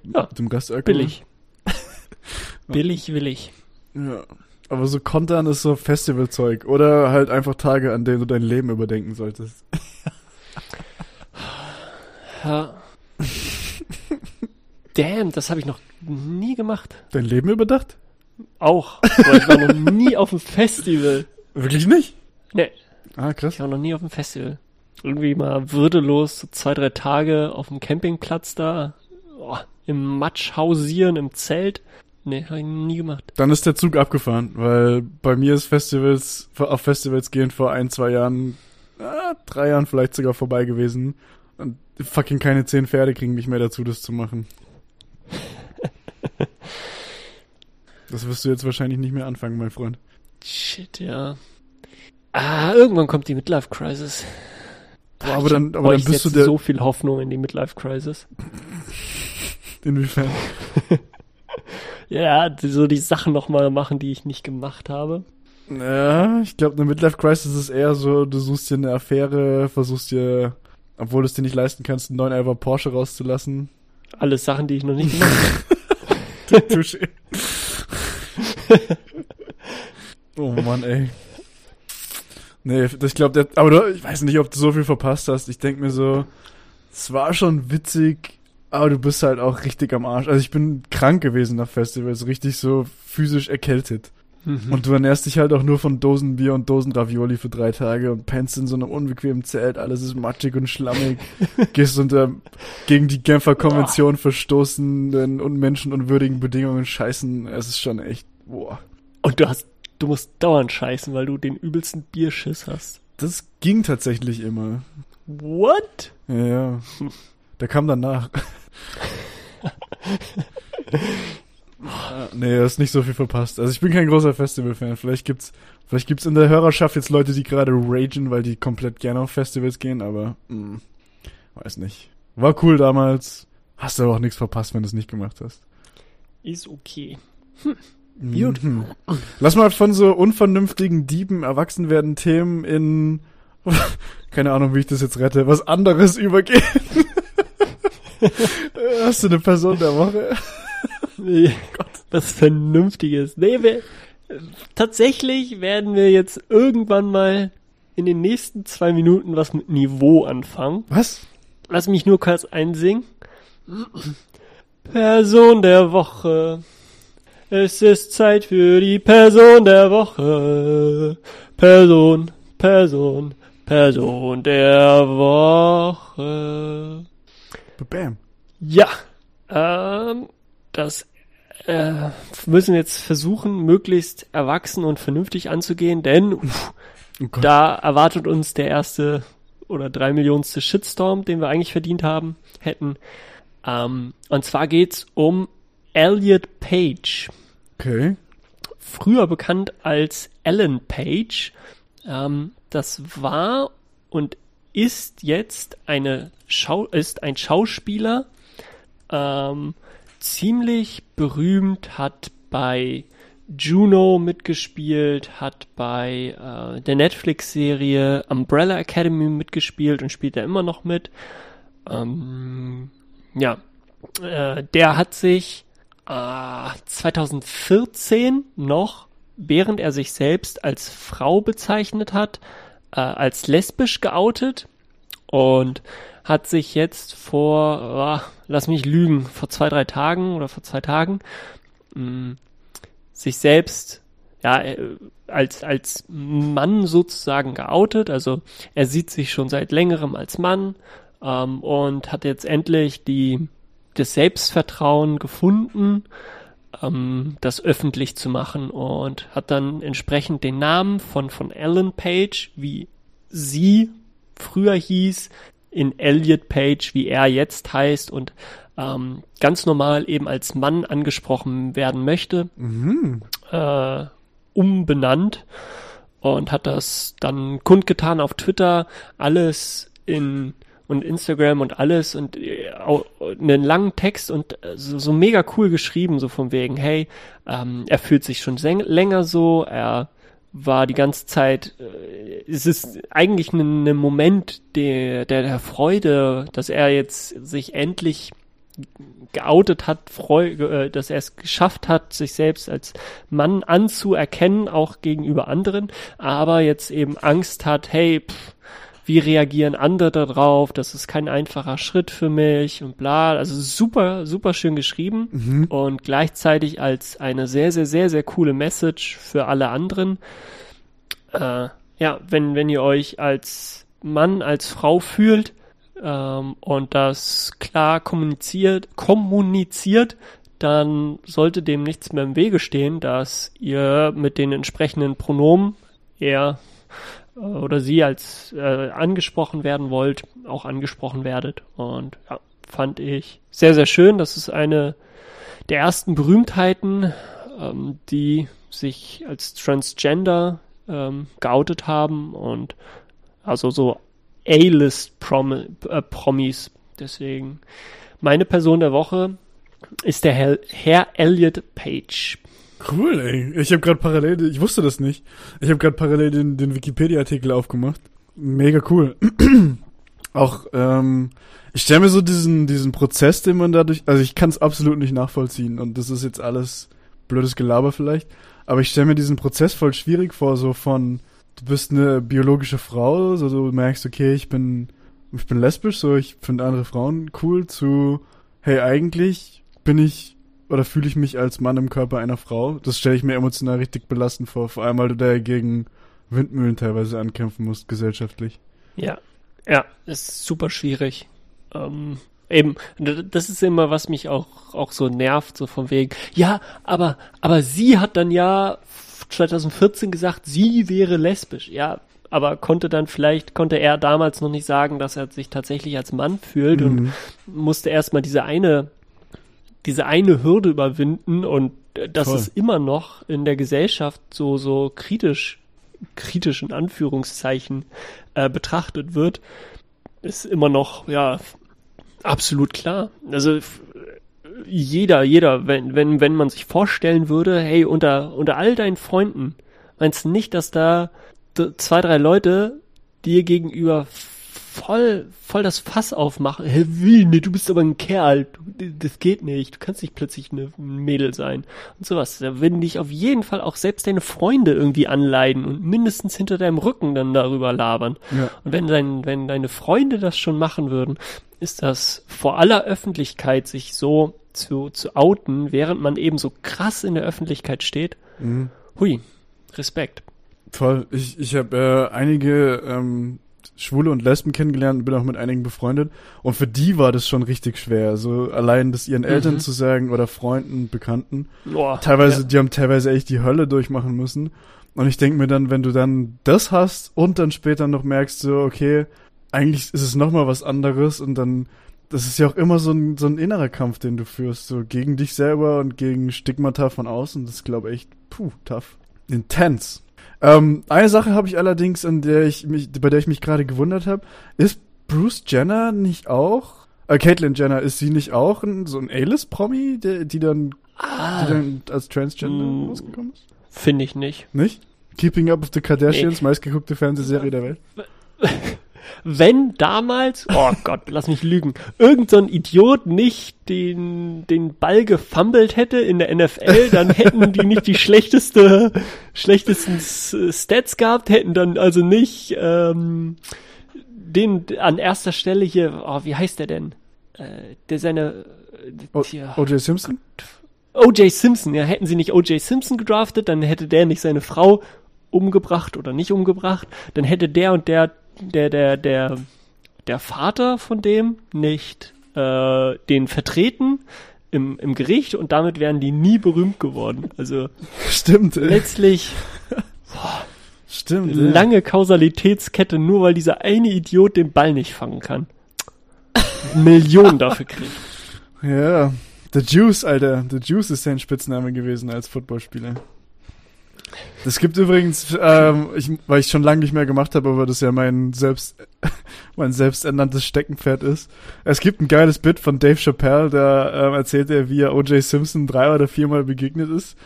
Ja. Mit dem Gastalkohol. Billig. billig, willig. Ja. Aber so Kontern ist so Festivalzeug. Oder halt einfach Tage, an denen du dein Leben überdenken solltest. ja. Damn, das habe ich noch nie gemacht. Dein Leben überdacht? Auch. Aber ich war noch nie auf dem Festival. Wirklich nicht? Nee. Ah, krass. Ich war noch nie auf dem Festival. Irgendwie mal würdelos, so zwei, drei Tage auf dem Campingplatz da, oh, im Matsch hausieren, im Zelt. Nee, habe ich nie gemacht. Dann ist der Zug abgefahren, weil bei mir ist Festivals, auf Festivals gehen vor ein, zwei Jahren, äh, drei Jahren vielleicht sogar vorbei gewesen. Und fucking keine zehn Pferde kriegen mich mehr dazu, das zu machen. das wirst du jetzt wahrscheinlich nicht mehr anfangen, mein Freund. Shit, ja. Ah, irgendwann kommt die Midlife Crisis. Boah, aber dann, aber dann bist du der so viel Hoffnung in die Midlife Crisis. Inwiefern? ja, so die Sachen nochmal machen, die ich nicht gemacht habe. Ja, ich glaube, eine Midlife Crisis ist eher so, du suchst dir eine Affäre, versuchst dir, obwohl du es dir nicht leisten kannst, einen 911 Porsche rauszulassen. Alles Sachen, die ich noch nicht gemacht habe. Touché. oh Mann, ey. Nee, ich glaube, aber du, ich weiß nicht, ob du so viel verpasst hast. Ich denk mir so, es war schon witzig, aber du bist halt auch richtig am Arsch. Also ich bin krank gewesen nach Festivals, richtig so physisch erkältet. Mhm. Und du ernährst dich halt auch nur von Dosenbier und Dosen Ravioli für drei Tage und pennst in so einem unbequemen Zelt, alles ist matschig und schlammig, gehst unter gegen die Genfer Konvention verstoßenen und menschenunwürdigen Bedingungen scheißen. Es ist schon echt, boah. Und du hast, du musst dauernd scheißen, weil du den übelsten Bierschiss hast. Das ging tatsächlich immer. What? Ja, ja. Der kam danach. Nee, du hast nicht so viel verpasst. Also ich bin kein großer Festival-Fan. Vielleicht gibt's, vielleicht gibt's in der Hörerschaft jetzt Leute, die gerade ragen, weil die komplett gerne auf Festivals gehen, aber mh, hm, weiß nicht. War cool damals. Hast du aber auch nichts verpasst, wenn du es nicht gemacht hast. Ist okay. Hm. Gut. Mhm. Lass mal von so unvernünftigen Dieben erwachsen werden Themen in keine Ahnung, wie ich das jetzt rette, was anderes übergehen. Hast du eine Person der Woche? Nee, Gott. Was Vernünftiges. Nee, wir, tatsächlich werden wir jetzt irgendwann mal in den nächsten zwei Minuten was mit Niveau anfangen. Was? Lass mich nur kurz einsingen. Person der Woche. Es ist Zeit für die Person der Woche. Person, Person, Person der Woche. Bam. Ja. Ähm, das äh, müssen jetzt versuchen, möglichst erwachsen und vernünftig anzugehen, denn uff, oh da erwartet uns der erste oder drei Millionste Shitstorm, den wir eigentlich verdient haben, hätten. Ähm, und zwar geht's um Elliot Page. Okay. Früher bekannt als Ellen Page. Ähm, das war und ist jetzt eine Schau ist ein Schauspieler, ähm, ziemlich berühmt, hat bei Juno mitgespielt, hat bei äh, der Netflix-Serie Umbrella Academy mitgespielt und spielt da immer noch mit. Ähm, ja, äh, der hat sich äh, 2014 noch, während er sich selbst als Frau bezeichnet hat, äh, als lesbisch geoutet und hat sich jetzt vor, oh, lass mich lügen, vor zwei, drei Tagen oder vor zwei Tagen mh, mm, sich selbst ja äh, als als Mann sozusagen geoutet. Also er sieht sich schon seit längerem als Mann ähm, und hat jetzt endlich die das Selbstvertrauen gefunden, ähm, das öffentlich zu machen und hat dann entsprechend den Namen von von Ellen Page, wie sie früher hieß, in Elliot Page, wie er jetzt heißt und ähm, ganz normal eben als Mann angesprochen werden möchte, mhm. äh, umbenannt und hat das dann kundgetan auf Twitter, alles in und Instagram und alles und äh, einen langen Text und äh, so, so mega cool geschrieben, so von wegen, hey, ähm, er fühlt sich schon länger so, er war die ganze Zeit, äh, es ist eigentlich ein, ein Moment der, der, der Freude, dass er jetzt sich endlich geoutet hat, freu, äh, dass er es geschafft hat, sich selbst als Mann anzuerkennen, auch gegenüber anderen, aber jetzt eben Angst hat, hey, pff, wie reagieren andere darauf, das ist kein einfacher Schritt für mich und bla. Also super, super schön geschrieben mhm. und gleichzeitig als eine sehr, sehr, sehr, sehr coole Message für alle anderen. Äh, ja, wenn, wenn ihr euch als Mann, als Frau fühlt ähm, und das klar kommuniziert, kommuniziert, dann sollte dem nichts mehr im Wege stehen, dass ihr mit den entsprechenden Pronomen, er oder sie als äh, angesprochen werden wollt, auch angesprochen werdet. Und ja, fand ich sehr, sehr schön. Das ist eine der ersten Berühmtheiten, ähm, die sich als Transgender ähm, geoutet haben und also so A-List -Prom äh, Promis. Deswegen meine Person der Woche ist der Herr, Herr Elliot Page. Cool, ey. Ich habe gerade parallel, ich wusste das nicht. Ich habe gerade parallel den, den Wikipedia-Artikel aufgemacht. Mega cool. Auch, ähm, ich stelle mir so diesen, diesen Prozess, den man dadurch, also ich kann es absolut nicht nachvollziehen und das ist jetzt alles blödes Gelaber vielleicht, aber ich stelle mir diesen Prozess voll schwierig vor, so von, du bist eine biologische Frau, so du merkst, okay, ich bin, ich bin lesbisch, so ich finde andere Frauen cool, zu, hey, eigentlich bin ich oder fühle ich mich als Mann im Körper einer Frau. Das stelle ich mir emotional richtig belastend vor, vor allem weil du da gegen Windmühlen teilweise ankämpfen musst, gesellschaftlich. Ja, ja, ist super schwierig. Ähm, eben, das ist immer, was mich auch, auch so nervt, so von wegen, ja, aber, aber sie hat dann ja 2014 gesagt, sie wäre lesbisch. Ja, aber konnte dann vielleicht, konnte er damals noch nicht sagen, dass er sich tatsächlich als Mann fühlt mhm. und musste erstmal diese eine, diese eine Hürde überwinden und dass Voll. es immer noch in der Gesellschaft so, so kritisch, kritisch in Anführungszeichen äh, betrachtet wird, ist immer noch, ja, absolut klar. Also jeder, jeder, wenn, wenn, wenn man sich vorstellen würde, hey, unter, unter all deinen Freunden, meinst du nicht, dass da zwei, drei Leute dir gegenüber voll, voll das Fass aufmachen. Hä, wie? Nee, du bist aber ein Kerl. Das geht nicht. Du kannst nicht plötzlich eine Mädel sein. Und sowas. Da würden dich auf jeden Fall auch selbst deine Freunde irgendwie anleiden und mindestens hinter deinem Rücken dann darüber labern. Ja. Und wenn dein, wenn deine Freunde das schon machen würden, ist das vor aller Öffentlichkeit sich so zu, zu outen, während man eben so krass in der Öffentlichkeit steht. Mhm. Hui, Respekt. Voll. Ich, ich habe äh, einige ähm, Schwule und Lesben kennengelernt und bin auch mit einigen befreundet. Und für die war das schon richtig schwer. So allein das ihren Eltern mhm. zu sagen oder Freunden, Bekannten. Boah, teilweise, ja. die haben teilweise echt die Hölle durchmachen müssen. Und ich denke mir dann, wenn du dann das hast und dann später noch merkst, so, okay, eigentlich ist es nochmal was anderes und dann, das ist ja auch immer so ein, so ein innerer Kampf, den du führst, so gegen dich selber und gegen Stigmata von außen. Das ist, glaube ich, echt, puh, tough. Intens. Ähm, eine Sache habe ich allerdings, an der ich mich, bei der ich mich gerade gewundert habe, ist Bruce Jenner nicht auch? Äh, Caitlyn Jenner, ist sie nicht auch ein, so ein A-List-Promi, die dann, ah. die dann als Transgender mm, rausgekommen ist? Finde ich nicht. Nicht? Keeping Up with the Kardashians, nee. meistgeguckte Fernsehserie der Welt. wenn damals, oh Gott, lass mich lügen, irgend so ein Idiot nicht den, den Ball gefummelt hätte in der NFL, dann hätten die nicht die schlechteste, schlechtesten Stats gehabt, hätten dann also nicht ähm, den an erster Stelle hier, oh, wie heißt der denn? Äh, der seine O.J. Simpson? O.J. Simpson, ja, hätten sie nicht O.J. Simpson gedraftet, dann hätte der nicht seine Frau umgebracht oder nicht umgebracht, dann hätte der und der der, der, der, der Vater von dem nicht äh, den vertreten im, im Gericht und damit wären die nie berühmt geworden. Also stimmt. Ey. Letztlich boah, stimmt. Lange ey. Kausalitätskette, nur weil dieser eine Idiot den Ball nicht fangen kann. Millionen dafür kriegt. Ja, The Juice, Alter. The Juice ist sein Spitzname gewesen als Footballspieler. Das gibt übrigens, ähm, ich, weil ich schon lange nicht mehr gemacht habe, aber das ja mein selbst, mein selbsternanntes Steckenpferd ist. Es gibt ein geiles Bit von Dave Chappelle, da ähm, erzählt er, wie er O.J. Simpson drei oder viermal begegnet ist.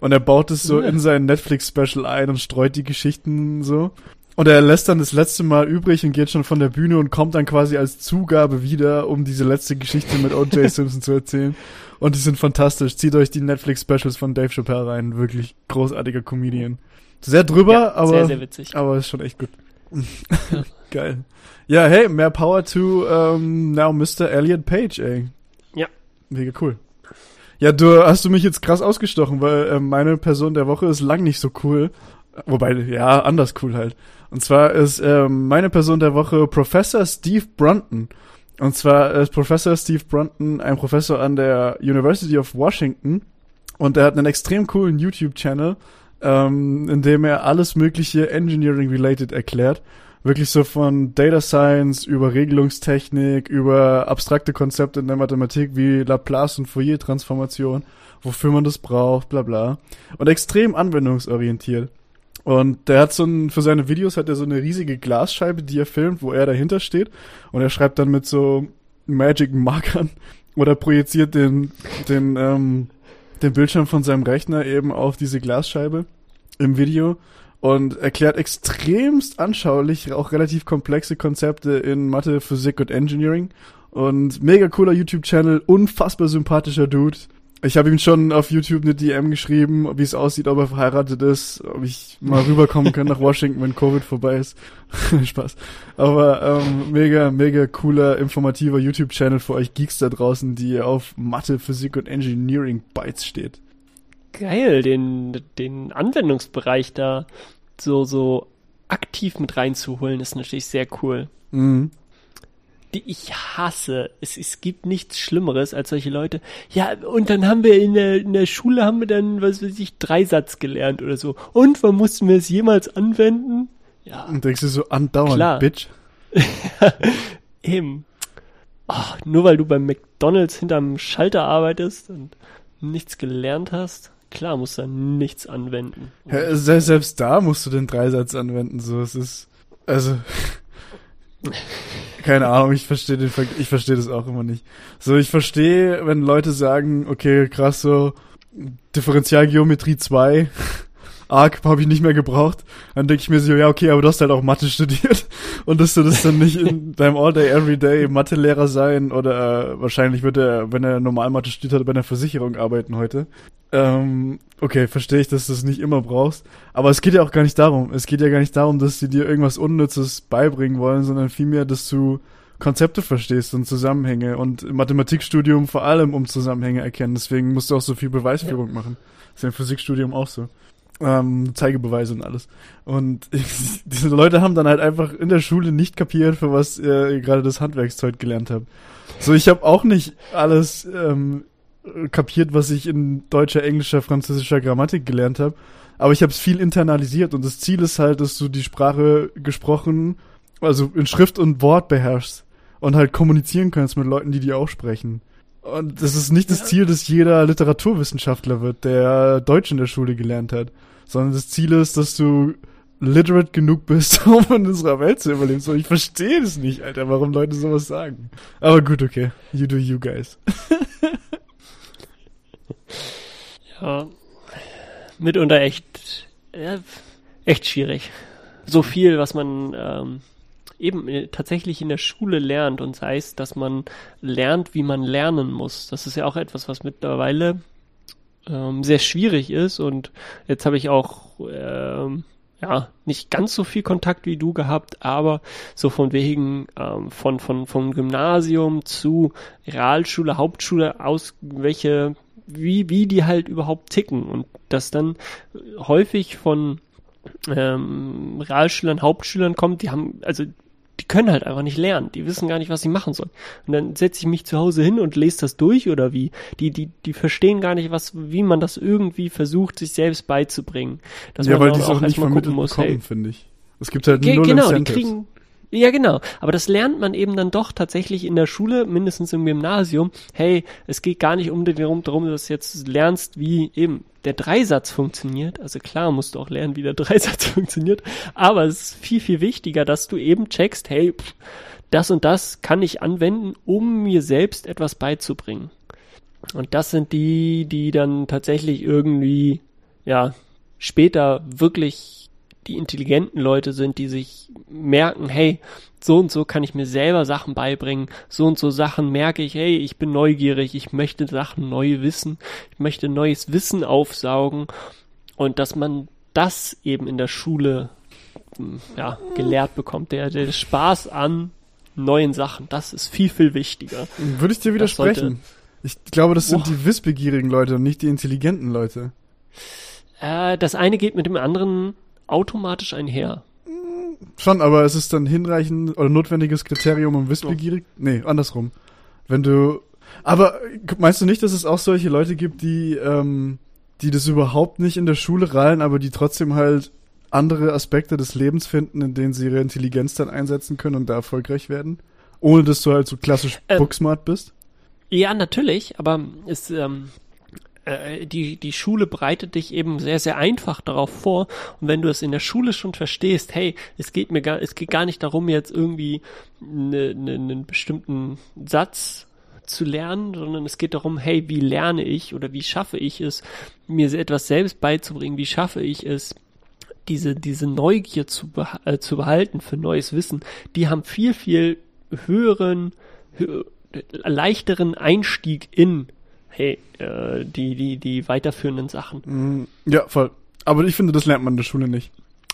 Und er baut es so ja. in sein Netflix-Special ein und streut die Geschichten so. Und er lässt dann das letzte Mal übrig und geht schon von der Bühne und kommt dann quasi als Zugabe wieder, um diese letzte Geschichte mit O.J. Simpson zu erzählen. Und die sind fantastisch. Zieht euch die Netflix-Specials von Dave Chappelle rein. Wirklich großartiger Comedian. Sehr drüber, ja, aber, sehr, sehr witzig. aber ist schon echt gut. Ja. Geil. Ja, hey, mehr Power to um, now Mr. Elliot Page, ey. Ja. Mega cool. Ja, du hast du mich jetzt krass ausgestochen, weil äh, meine Person der Woche ist lang nicht so cool. Wobei, ja, anders cool halt. Und zwar ist äh, meine Person der Woche Professor Steve Brunton. Und zwar ist Professor Steve Brunton ein Professor an der University of Washington. Und er hat einen extrem coolen YouTube-Channel, ähm, in dem er alles mögliche Engineering-related erklärt. Wirklich so von Data Science über Regelungstechnik, über abstrakte Konzepte in der Mathematik wie Laplace und Fourier-Transformation, wofür man das braucht, bla bla. Und extrem anwendungsorientiert. Und der hat so ein, für seine Videos hat er so eine riesige Glasscheibe, die er filmt, wo er dahinter steht. Und er schreibt dann mit so Magic Markern oder projiziert den, den, ähm, den Bildschirm von seinem Rechner eben auf diese Glasscheibe im Video und erklärt extremst anschaulich auch relativ komplexe Konzepte in Mathe, Physik und Engineering. Und mega cooler YouTube-Channel, unfassbar sympathischer Dude. Ich habe ihm schon auf YouTube eine DM geschrieben, wie es aussieht, ob er verheiratet ist, ob ich mal rüberkommen kann nach Washington, wenn Covid vorbei ist. Spaß. Aber ähm, mega, mega cooler, informativer YouTube-Channel für euch Geeks da draußen, die auf Mathe, Physik und Engineering Bytes steht. Geil, den, den Anwendungsbereich da so, so aktiv mit reinzuholen, ist natürlich sehr cool. Mhm die ich hasse. Es, es gibt nichts Schlimmeres als solche Leute. Ja, und dann haben wir in der, in der Schule haben wir dann, was weiß ich, Dreisatz gelernt oder so. Und wann mussten wir es jemals anwenden? Ja. Und denkst du so andauernd, Klar. Bitch? Eben. Oh, nur weil du beim McDonalds hinterm Schalter arbeitest und nichts gelernt hast, klar musst du dann nichts anwenden. Ja, selbst da musst du den Dreisatz anwenden, so es ist also keine Ahnung, ich verstehe den, ich verstehe das auch immer nicht. So, ich verstehe, wenn Leute sagen, okay, krass, so Differentialgeometrie 2, Arc habe ich nicht mehr gebraucht. Dann denke ich mir so, ja, okay, aber du hast halt auch Mathe studiert und dass du das dann nicht in deinem All-Day, Everyday Mathe-Lehrer sein oder äh, wahrscheinlich wird er, wenn er normal Mathe studiert hat, bei einer Versicherung arbeiten heute. Ähm, okay, verstehe ich, dass du das nicht immer brauchst. Aber es geht ja auch gar nicht darum. Es geht ja gar nicht darum, dass sie dir irgendwas Unnützes beibringen wollen, sondern vielmehr, dass du Konzepte verstehst und Zusammenhänge und im Mathematikstudium vor allem um Zusammenhänge erkennen. Deswegen musst du auch so viel Beweisführung ja. machen. Das ist ja im Physikstudium auch so. Ähm, Zeigebeweise und alles. Und ich, diese Leute haben dann halt einfach in der Schule nicht kapiert, für was ihr gerade das Handwerkszeug gelernt habt. So, ich habe auch nicht alles ähm, kapiert, was ich in deutscher, englischer, französischer Grammatik gelernt habe. Aber ich habe es viel internalisiert und das Ziel ist halt, dass du die Sprache gesprochen, also in Schrift und Wort beherrschst und halt kommunizieren kannst mit Leuten, die die auch sprechen. Und das ist nicht das Ziel, dass jeder Literaturwissenschaftler wird, der Deutsch in der Schule gelernt hat, sondern das Ziel ist, dass du literate genug bist, um in unserer Welt zu überleben. So, ich verstehe das nicht, Alter, warum Leute sowas sagen. Aber gut, okay. You do you guys. Ja, mitunter echt, ja, echt schwierig. So viel, was man ähm, eben äh, tatsächlich in der Schule lernt und sei es, dass man lernt, wie man lernen muss. Das ist ja auch etwas, was mittlerweile ähm, sehr schwierig ist und jetzt habe ich auch ähm, ja, nicht ganz so viel Kontakt wie du gehabt, aber so von wegen ähm, von, von, vom Gymnasium zu Realschule, Hauptschule aus, welche wie, wie die halt überhaupt ticken und das dann häufig von ähm, Realschülern, Hauptschülern kommt, die haben, also die können halt einfach nicht lernen, die wissen gar nicht, was sie machen sollen. Und dann setze ich mich zu Hause hin und lese das durch oder wie? Die, die, die verstehen gar nicht, was, wie man das irgendwie versucht, sich selbst beizubringen. Dass ja, weil die es auch nicht vermittelt muss, bekommen, hey, finde ich. Es gibt halt null Genau, Incentives. die kriegen, ja, genau. Aber das lernt man eben dann doch tatsächlich in der Schule, mindestens im Gymnasium. Hey, es geht gar nicht um darum, darum, dass du jetzt lernst, wie eben der Dreisatz funktioniert. Also klar musst du auch lernen, wie der Dreisatz funktioniert. Aber es ist viel, viel wichtiger, dass du eben checkst, hey, pff, das und das kann ich anwenden, um mir selbst etwas beizubringen. Und das sind die, die dann tatsächlich irgendwie, ja, später wirklich die intelligenten Leute sind, die sich merken, hey, so und so kann ich mir selber Sachen beibringen, so und so Sachen merke ich, hey, ich bin neugierig, ich möchte Sachen neu wissen, ich möchte neues Wissen aufsaugen und dass man das eben in der Schule hm, ja, gelehrt bekommt, der, der Spaß an neuen Sachen, das ist viel, viel wichtiger. Würde ich dir widersprechen. Ich glaube, das sind oh. die wissbegierigen Leute und nicht die intelligenten Leute. Äh, das eine geht mit dem anderen automatisch einher. Schon, aber es ist dann hinreichend oder notwendiges Kriterium, um wissbegierig. Oh. Nee, andersrum. Wenn du. Aber meinst du nicht, dass es auch solche Leute gibt, die, ähm, die das überhaupt nicht in der Schule rallen, aber die trotzdem halt andere Aspekte des Lebens finden, in denen sie ihre Intelligenz dann einsetzen können und da erfolgreich werden? Ohne dass du halt so klassisch ähm, booksmart bist? Ja, natürlich, aber es, ähm, äh, die, die Schule bereitet dich eben sehr, sehr einfach darauf vor. Und wenn du es in der Schule schon verstehst, hey, es geht mir gar, es geht gar nicht darum, jetzt irgendwie ne, ne, einen bestimmten Satz zu lernen, sondern es geht darum, hey, wie lerne ich oder wie schaffe ich es, mir etwas selbst beizubringen, wie schaffe ich es, diese, diese Neugier zu, beha äh, zu behalten für neues Wissen, die haben viel, viel höheren, hö leichteren Einstieg in, hey, äh, die, die, die weiterführenden Sachen. Mm, ja, voll. Aber ich finde, das lernt man in der Schule nicht.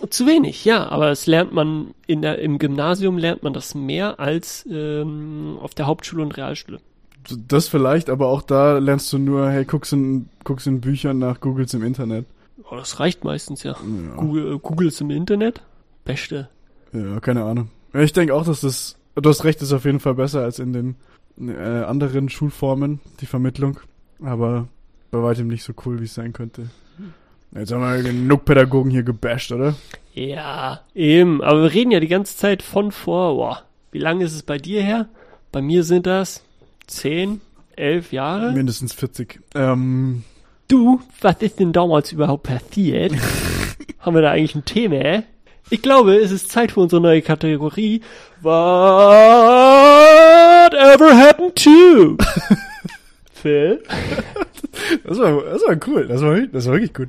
Zu wenig, ja, aber es lernt man in der, im Gymnasium lernt man das mehr als ähm, auf der Hauptschule und Realschule. Das vielleicht, aber auch da lernst du nur, hey, guckst in, guckst in Büchern nach, googles im Internet. Oh, das reicht meistens ja. ja. Google, äh, googles im Internet, beste. Ja, keine Ahnung. Ich denke auch, dass das, du hast recht, ist auf jeden Fall besser als in den äh, anderen Schulformen, die Vermittlung. Aber bei weitem nicht so cool, wie es sein könnte. Jetzt haben wir genug Pädagogen hier gebasht, oder? Ja, eben. Aber wir reden ja die ganze Zeit von vor, boah, wie lange ist es bei dir her? Bei mir sind das zehn, elf Jahre. Mindestens 40. Ähm. Du, was ist denn damals überhaupt passiert? haben wir da eigentlich ein Thema? Ich glaube, es ist Zeit für unsere neue Kategorie. Whatever happened to? Phil? Das war, das war cool. Das war, das war wirklich gut.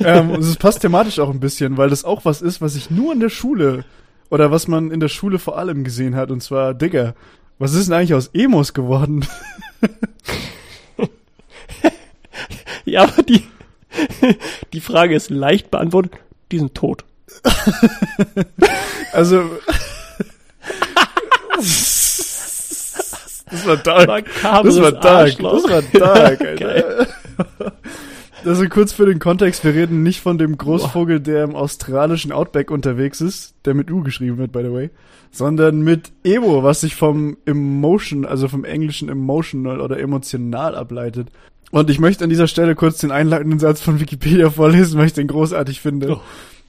ähm, es passt thematisch auch ein bisschen, weil das auch was ist, was ich nur in der Schule oder was man in der Schule vor allem gesehen hat. Und zwar, Digga, was ist denn eigentlich aus Emos geworden? ja, aber die, die Frage ist leicht beantwortet. Die sind tot. also. Das war dark. Das war dark. Das war dark, Alter. Also kurz für den Kontext, wir reden nicht von dem Großvogel, der im australischen Outback unterwegs ist, der mit U geschrieben wird, by the way, sondern mit Emo, was sich vom Emotion, also vom englischen emotional oder emotional ableitet. Und ich möchte an dieser Stelle kurz den einleitenden Satz von Wikipedia vorlesen, weil ich den großartig finde. Oh.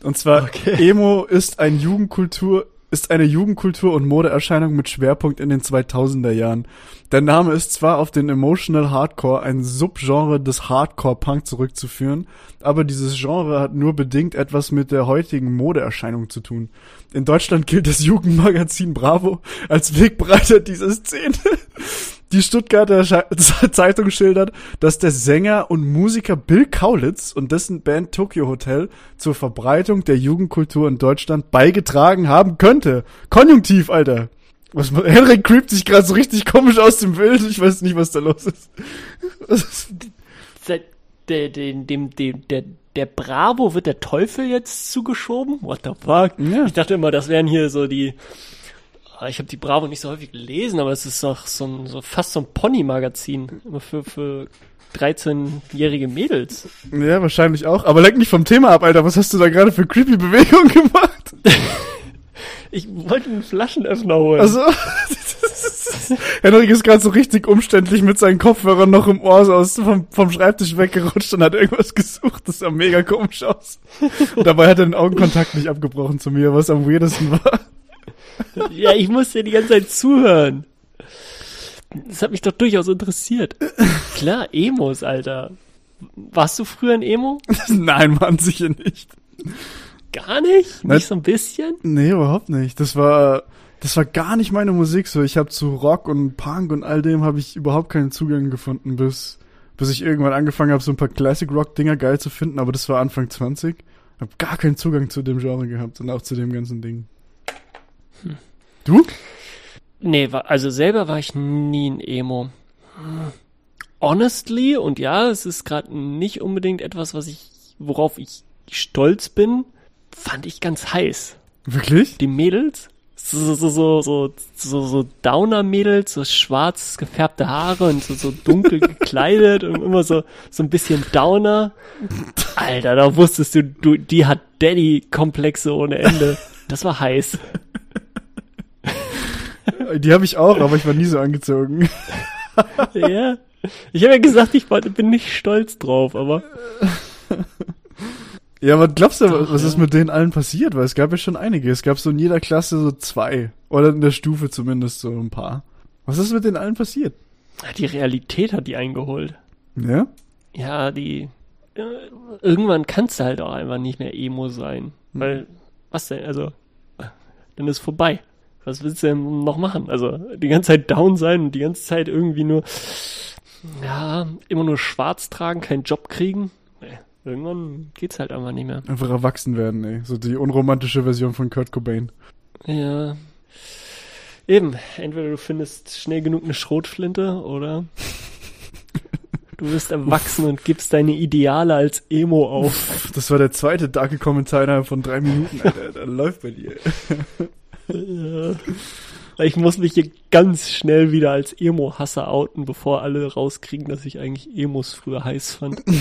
Und zwar, okay. Emo ist ein Jugendkultur, ist eine Jugendkultur und Modeerscheinung mit Schwerpunkt in den 2000er Jahren. Der Name ist zwar auf den Emotional Hardcore, ein Subgenre des Hardcore Punk zurückzuführen, aber dieses Genre hat nur bedingt etwas mit der heutigen Modeerscheinung zu tun. In Deutschland gilt das Jugendmagazin Bravo als Wegbereiter dieser Szene. Die Stuttgarter Zeitung schildert, dass der Sänger und Musiker Bill Kaulitz und dessen Band Tokyo Hotel zur Verbreitung der Jugendkultur in Deutschland beigetragen haben könnte. Konjunktiv, Alter. Was, Henrik creept sich gerade so richtig komisch aus dem Bild. Ich weiß nicht, was da los ist. ist der, der, dem, dem, der, der Bravo wird der Teufel jetzt zugeschoben? What the fuck? Ja. Ich dachte immer, das wären hier so die ich habe die Bravo nicht so häufig gelesen, aber es ist doch so, ein, so fast so ein Pony-Magazin für, für 13-jährige Mädels. Ja, wahrscheinlich auch. Aber leck mich vom Thema ab, Alter. Was hast du da gerade für creepy Bewegungen gemacht? ich wollte einen Flaschenöffner holen. Also, Henrik ist gerade so richtig umständlich mit seinen Kopfhörern noch im Ohr so aus, vom, vom Schreibtisch weggerutscht und hat irgendwas gesucht. Das sah mega komisch aus. Und dabei hat er den Augenkontakt nicht abgebrochen zu mir, was am weirdesten war ja, ich musste die ganze Zeit zuhören. Das hat mich doch durchaus interessiert. Klar, Emos, Alter. Warst du früher ein Emo? Nein, Mann, sicher nicht. Gar nicht? Nicht Na, so ein bisschen? Nee, überhaupt nicht. Das war, das war gar nicht meine Musik so. Ich habe zu Rock und Punk und all dem habe ich überhaupt keinen Zugang gefunden, bis, bis ich irgendwann angefangen habe, so ein paar Classic Rock Dinger geil zu finden, aber das war Anfang 20. Hab gar keinen Zugang zu dem Genre gehabt und auch zu dem ganzen Ding. Hm. Du? Nee, also selber war ich nie ein Emo. Honestly, und ja, es ist gerade nicht unbedingt etwas, was ich, worauf ich stolz bin, fand ich ganz heiß. Wirklich? Die Mädels? So, so, so, so, so, so Downer-Mädels, so schwarz gefärbte Haare und so, so dunkel gekleidet und immer so, so ein bisschen Downer. Alter, da wusstest du, du, die hat Daddy-Komplexe ohne Ende. Das war heiß. Die habe ich auch, aber ich war nie so angezogen. ja. Ich habe ja gesagt, ich bin nicht stolz drauf, aber. Ja, was glaubst du, Doch, was ja. ist mit denen allen passiert? Weil es gab ja schon einige. Es gab so in jeder Klasse so zwei. Oder in der Stufe zumindest so ein paar. Was ist mit denen allen passiert? Die Realität hat die eingeholt. Ja? Ja, die. Irgendwann kannst du halt auch einfach nicht mehr Emo sein. Hm. Weil, was denn? Also, dann ist vorbei. Was willst du denn noch machen? Also die ganze Zeit down sein und die ganze Zeit irgendwie nur, ja, immer nur schwarz tragen, keinen Job kriegen. Nee, irgendwann geht's halt einfach nicht mehr. Einfach erwachsen werden, ey. So die unromantische Version von Kurt Cobain. Ja. Eben, entweder du findest schnell genug eine Schrotflinte oder du wirst erwachsen und gibst deine Ideale als Emo auf. Das war der zweite darke Kommentar innerhalb von drei Minuten, Alter. Da läuft bei dir. Ich muss mich hier ganz schnell wieder als Emo-Hasser outen, bevor alle rauskriegen, dass ich eigentlich Emos früher heiß fand.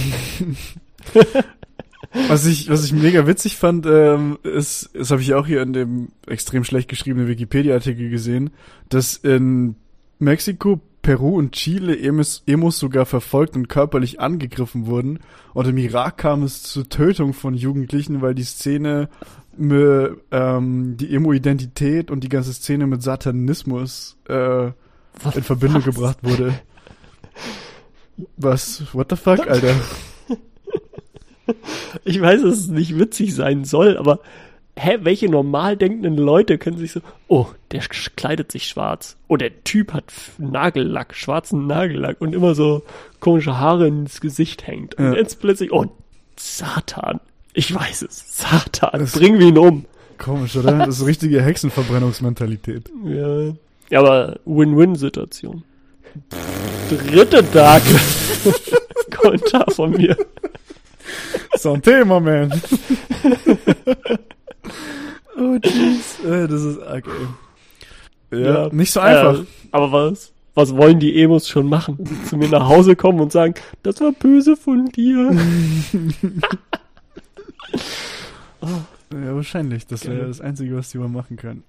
Was ich, was ich mega witzig fand, ähm, ist, das habe ich auch hier in dem extrem schlecht geschriebenen Wikipedia-Artikel gesehen, dass in Mexiko, Peru und Chile Emos, Emos sogar verfolgt und körperlich angegriffen wurden. Und im Irak kam es zur Tötung von Jugendlichen, weil die Szene mit, ähm, die Emo-Identität und die ganze Szene mit Satanismus äh, in Verbindung was? gebracht wurde. Was? What the fuck, Alter? Ich weiß, dass es nicht witzig sein soll, aber hä, welche normal denkenden Leute können sich so, oh, der kleidet sich schwarz. Oh, der Typ hat Nagellack, schwarzen Nagellack und immer so komische Haare ins Gesicht hängt. Und ja. jetzt plötzlich, oh, Satan. Ich weiß es. Satan, das bringen wir ihn um. Komisch, oder? Das ist richtige Hexenverbrennungsmentalität. Ja. Ja, aber Win-Win-Situation. Dritte Tag. Kommentar von mir. Santé, Moment. oh, jeez. Äh, das ist arg, ey. Ja, ja, nicht so einfach. Äh, aber was? Was wollen die Emos schon machen? Zu mir nach Hause kommen und sagen, das war böse von dir. oh. Ja, wahrscheinlich. Das wäre das Einzige, was die mal machen können.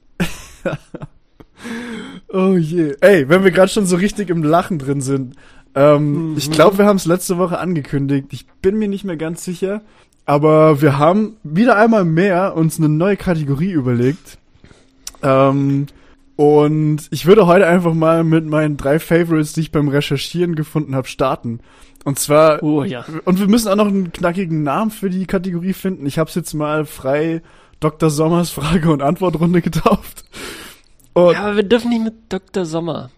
oh je. Ey, wenn wir gerade schon so richtig im Lachen drin sind, ähm, mhm. Ich glaube, wir haben es letzte Woche angekündigt. Ich bin mir nicht mehr ganz sicher. Aber wir haben wieder einmal mehr uns eine neue Kategorie überlegt. Ähm, und ich würde heute einfach mal mit meinen drei Favorites, die ich beim Recherchieren gefunden habe, starten. Und zwar, oh, ja. und wir müssen auch noch einen knackigen Namen für die Kategorie finden. Ich habe es jetzt mal frei Dr. Sommers Frage- und Antwortrunde getauft. Und ja, aber wir dürfen nicht mit Dr. Sommer.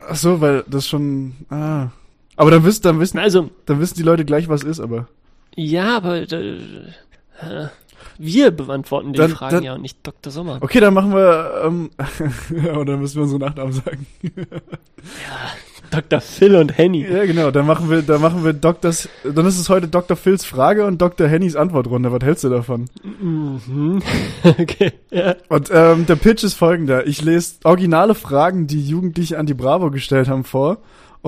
Ach so, weil das schon. Ah. Aber dann wissen, dann wissen, also, dann wissen die Leute gleich, was ist, aber. Ja, aber äh, wir beantworten die dann, Fragen dann, ja und nicht Dr. Sommer. Okay, dann machen wir. Ähm, dann müssen wir unsere Nachnamen sagen. ja, Dr. Phil und Henny. Ja, genau. Dann machen wir, dann machen wir Doktors. Dann ist es heute Dr. Phils Frage und Dr. Hennys Antwortrunde. Was hältst du davon? Mhm. okay. Ja. Und ähm, der Pitch ist folgender: Ich lese originale Fragen, die Jugendliche an die Bravo gestellt haben, vor.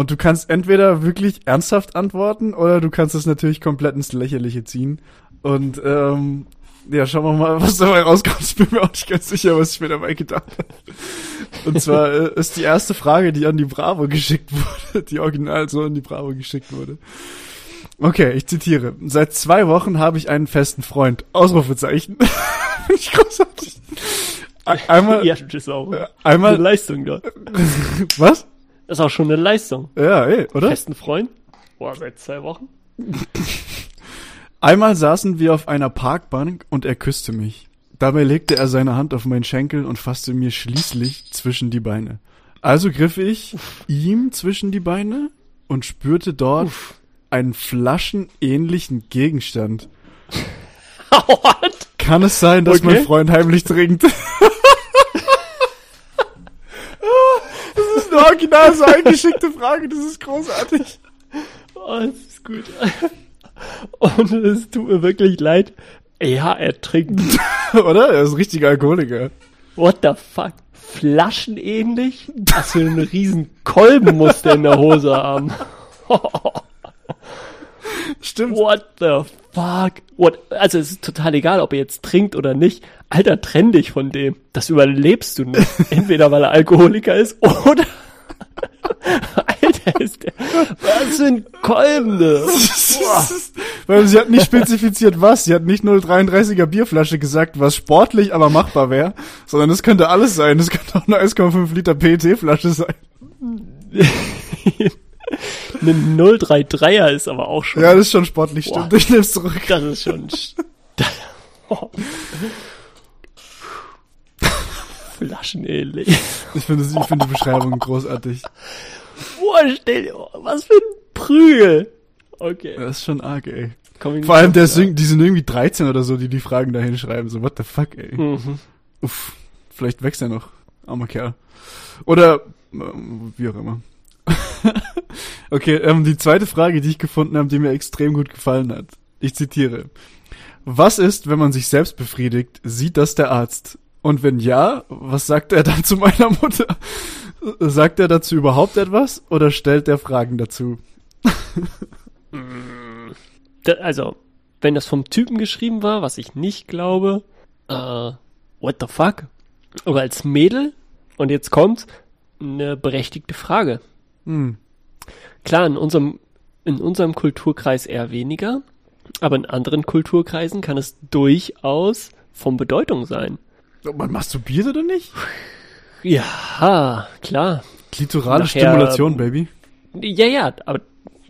Und du kannst entweder wirklich ernsthaft antworten oder du kannst es natürlich komplett ins Lächerliche ziehen. Und ähm, ja, schauen wir mal, was dabei rauskommt. Ich bin mir auch nicht ganz sicher, was ich mir dabei gedacht habe. Und zwar äh, ist die erste Frage, die an die Bravo geschickt wurde, die original so an die Bravo geschickt wurde. Okay, ich zitiere. Seit zwei Wochen habe ich einen festen Freund. Ausrufezeichen. ich großartig. Einmal. Ja, einmal, Leistung da. Was? Das ist auch schon eine Leistung. Ja, ey, oder? Festen Freund. Boah, seit zwei Wochen. Einmal saßen wir auf einer Parkbank und er küsste mich. Dabei legte er seine Hand auf meinen Schenkel und fasste mir schließlich zwischen die Beine. Also griff ich Uff. ihm zwischen die Beine und spürte dort Uff. einen flaschenähnlichen Gegenstand. What? Kann es sein, dass okay. mein Freund heimlich trinkt? das ist eine original so eingeschickte Frage, das ist großartig. Oh, das ist gut. Und es tut mir wirklich leid. Ja, er trinkt. Oder? Er ist ein richtiger Alkoholiker. What the fuck? Flaschenähnlich? Was für einen riesen Kolben muss der in der Hose haben. Stimmt. What the fuck? What? Also es ist total egal, ob er jetzt trinkt oder nicht. Alter, trenn dich von dem. Das überlebst du nicht. Entweder weil er Alkoholiker ist oder Alter, ist der. Was für ein Kolbende. Weil sie hat nicht spezifiziert, was. Sie hat nicht 0,33er Bierflasche gesagt, was sportlich, aber machbar wäre, sondern das könnte alles sein. Das könnte auch eine 1,5 Liter PET-Flasche sein. eine 033er ist aber auch schon. Ja, das ist schon sportlich, Boah, stimmt. Ich nehm's zurück. Das ist schon. Flaschenähnlich. Ich finde ich finde die Beschreibung großartig. Boah, stell dir, was für ein Prügel. Okay. Das ist schon arg, ey. Vor allem, der sind, die sind irgendwie 13 oder so, die die Fragen dahin schreiben. So, what the fuck, ey. Mhm. Uff, vielleicht wächst er noch. Armer Kerl. Oder, äh, wie auch immer. okay, ähm, die zweite Frage, die ich gefunden habe, die mir extrem gut gefallen hat. Ich zitiere. Was ist, wenn man sich selbst befriedigt? Sieht das der Arzt? Und wenn ja, was sagt er dann zu meiner Mutter? Sagt er dazu überhaupt etwas oder stellt er Fragen dazu? also, wenn das vom Typen geschrieben war, was ich nicht glaube, äh, what the fuck? Aber als Mädel, und jetzt kommt eine berechtigte Frage. Hm. Klar, in unserem, in unserem Kulturkreis eher weniger, aber in anderen Kulturkreisen kann es durchaus von Bedeutung sein. Man masturbiert oder nicht? Ja, klar. Klitorale Nachher, Stimulation, Baby. Ja, ja, aber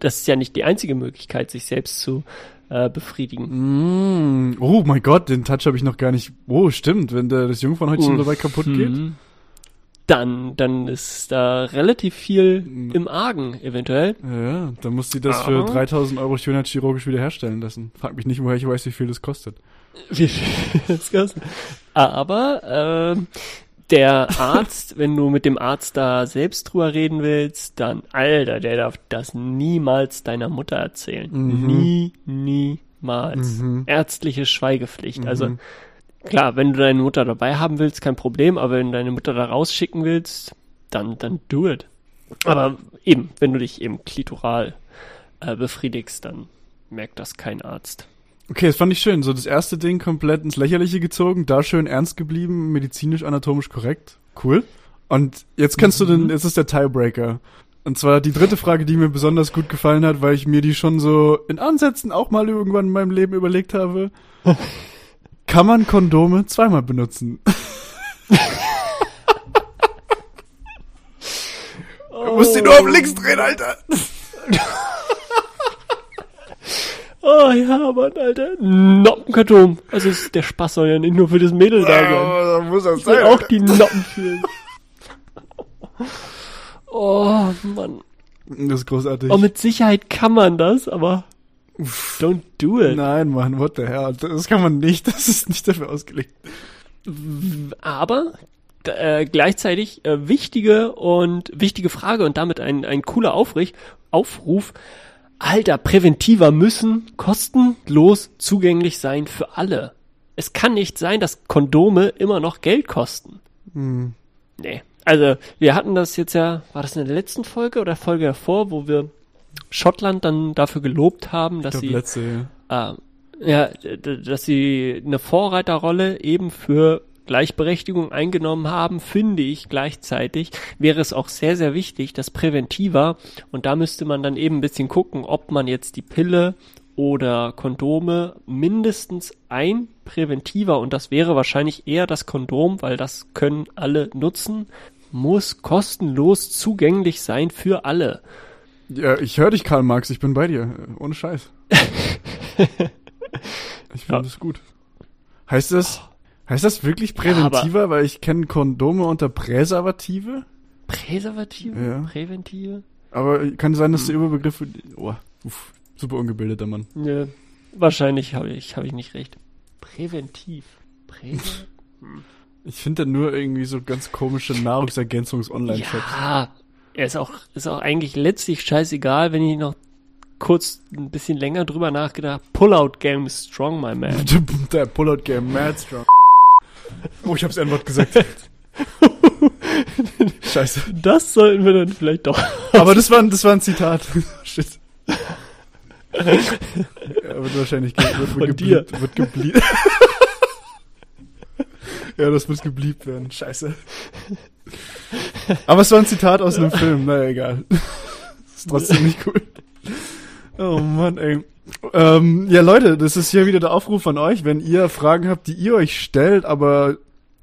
das ist ja nicht die einzige Möglichkeit, sich selbst zu äh, befriedigen. Mm, oh mein Gott, den Touch habe ich noch gar nicht. Oh, stimmt, wenn der, das Jungfernhäutchen dabei kaputt geht. Mhm. Dann, dann ist da relativ viel mm. im Argen, eventuell. Ja, dann muss sie das Aha. für 3000 Euro chirurgisch wiederherstellen lassen. Frag mich nicht, woher ich weiß, wie viel das kostet. Wie viel das kostet. Aber, äh, der Arzt, wenn du mit dem Arzt da selbst drüber reden willst, dann, Alter, der darf das niemals deiner Mutter erzählen. Mhm. Nie, niemals. Mhm. Ärztliche Schweigepflicht. Also, mhm. Also, klar, wenn du deine Mutter dabei haben willst, kein Problem, aber wenn du deine Mutter da rausschicken willst, dann, dann do it. Aber eben, wenn du dich eben klitoral äh, befriedigst, dann merkt das kein Arzt. Okay, das fand ich schön. So das erste Ding komplett ins Lächerliche gezogen, da schön ernst geblieben, medizinisch, anatomisch korrekt. Cool. Und jetzt kennst mhm. du den, jetzt ist der Tiebreaker. Und zwar die dritte Frage, die mir besonders gut gefallen hat, weil ich mir die schon so in Ansätzen auch mal irgendwann in meinem Leben überlegt habe. Kann man Kondome zweimal benutzen? oh. Du musst die nur auf links drehen, Alter. Oh ja, Mann, Alter. Noppenkarton. Also ist, der Spaß soll ja nicht nur für das Mädel da sein. Ja, da muss das ich sein. auch die Noppen fühlen. oh, Mann. Das ist großartig. Oh, mit Sicherheit kann man das, aber don't do it. Nein, Mann, what the hell. Das kann man nicht. Das ist nicht dafür ausgelegt. Aber äh, gleichzeitig äh, wichtige und wichtige Frage und damit ein, ein cooler Aufrich, Aufruf. Alter, Präventiver müssen kostenlos zugänglich sein für alle. Es kann nicht sein, dass Kondome immer noch Geld kosten. Hm. Nee. Also, wir hatten das jetzt ja, war das in der letzten Folge oder Folge davor, wo wir Schottland dann dafür gelobt haben, dass sie, letzte, ja. Äh, ja, dass sie eine Vorreiterrolle eben für Gleichberechtigung eingenommen haben, finde ich gleichzeitig, wäre es auch sehr, sehr wichtig, dass Präventiver, und da müsste man dann eben ein bisschen gucken, ob man jetzt die Pille oder Kondome mindestens ein Präventiver, und das wäre wahrscheinlich eher das Kondom, weil das können alle nutzen, muss kostenlos zugänglich sein für alle. Ja, ich höre dich, Karl Marx, ich bin bei dir. Ohne Scheiß. ich finde ja. das gut. Heißt das, Heißt das wirklich präventiver, ja, weil ich kenne Kondome unter Präservative? Präservative? Ja. Präventive? Aber kann sein, dass der hm. Überbegriff oh, uff, super ungebildeter Mann. Ja, wahrscheinlich habe ich, hab ich nicht recht. Präventiv. Präventiv. Hm. Ich finde da nur irgendwie so ganz komische Nahrungsergänzungs-Online-Shops. Ja, er ist auch, ist auch eigentlich letztlich scheißegal, wenn ich noch kurz ein bisschen länger drüber nachgedacht. Pullout Game Strong, my man. Der Pullout Game Mad Strong. Oh, ich hab's N-Wort gesagt. Scheiße. Das sollten wir dann vielleicht doch. Aber das war, das war ein Zitat. Shit. Ja, wird wahrscheinlich ge wird, Von dir. wird gebliebt. ja, das muss gebliebt werden. Scheiße. Aber es war ein Zitat aus einem Film. Naja, egal. ist trotzdem nicht cool. Oh Mann, ey. Ähm, ja, Leute, das ist hier wieder der Aufruf von euch. Wenn ihr Fragen habt, die ihr euch stellt, aber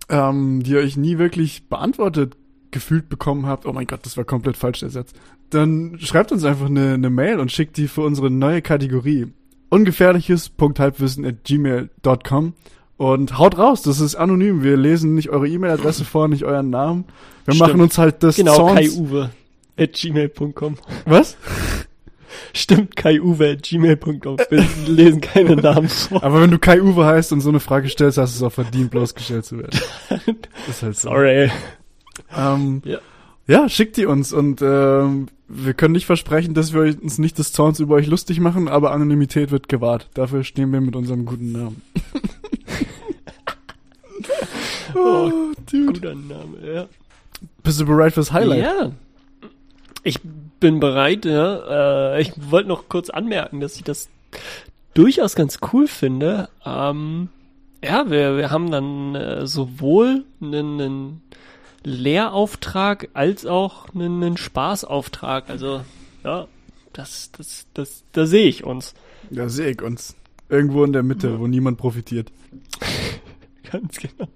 ähm, die ihr euch nie wirklich beantwortet gefühlt bekommen habt, oh mein Gott, das war komplett falsch der Satz, dann schreibt uns einfach eine, eine Mail und schickt die für unsere neue Kategorie ungefährliches.halbwissen at gmail.com Und haut raus, das ist anonym. Wir lesen nicht eure E-Mail-Adresse vor, nicht euren Namen. Wir Stimmt. machen uns halt das Genau, Zorns Kai-Uwe at gmail.com. Was? Stimmt, Kai-Uwe at gmail.com. Wir lesen keine Namen vor. Aber wenn du Kai-Uwe heißt und so eine Frage stellst, hast du es auch verdient, bloßgestellt zu werden. ist halt so. Sorry. Ähm, ja. ja, schickt die uns und ähm, wir können nicht versprechen, dass wir uns nicht des Zorns über euch lustig machen, aber Anonymität wird gewahrt. Dafür stehen wir mit unserem guten Namen. oh, Dude. Guter Name, ja. Bist du bereit fürs Highlight? Ja. Ich bin bereit, ja. Äh, ich wollte noch kurz anmerken, dass ich das durchaus ganz cool finde. Ähm, ja, wir, wir haben dann äh, sowohl einen, einen Lehrauftrag als auch einen, einen Spaßauftrag. Also, ja, das, das, das, da sehe ich uns. Da sehe ich uns. Irgendwo in der Mitte, ja. wo niemand profitiert. Ganz genau.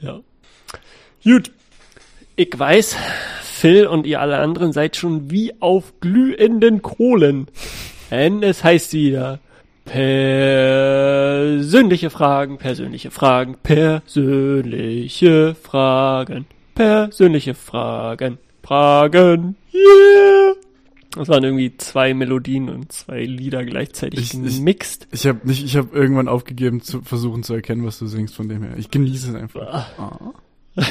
Ja. Gut. Ich weiß, Phil und ihr alle anderen seid schon wie auf glühenden Kohlen. Denn es heißt wieder, persönliche Fragen, persönliche Fragen, persönliche Fragen, persönliche Fragen, Fragen, yeah! Das waren irgendwie zwei Melodien und zwei Lieder gleichzeitig ich, gemixt. Ich, ich habe nicht, ich habe irgendwann aufgegeben zu versuchen zu erkennen, was du singst von dem her. Ich genieße es einfach. Oh.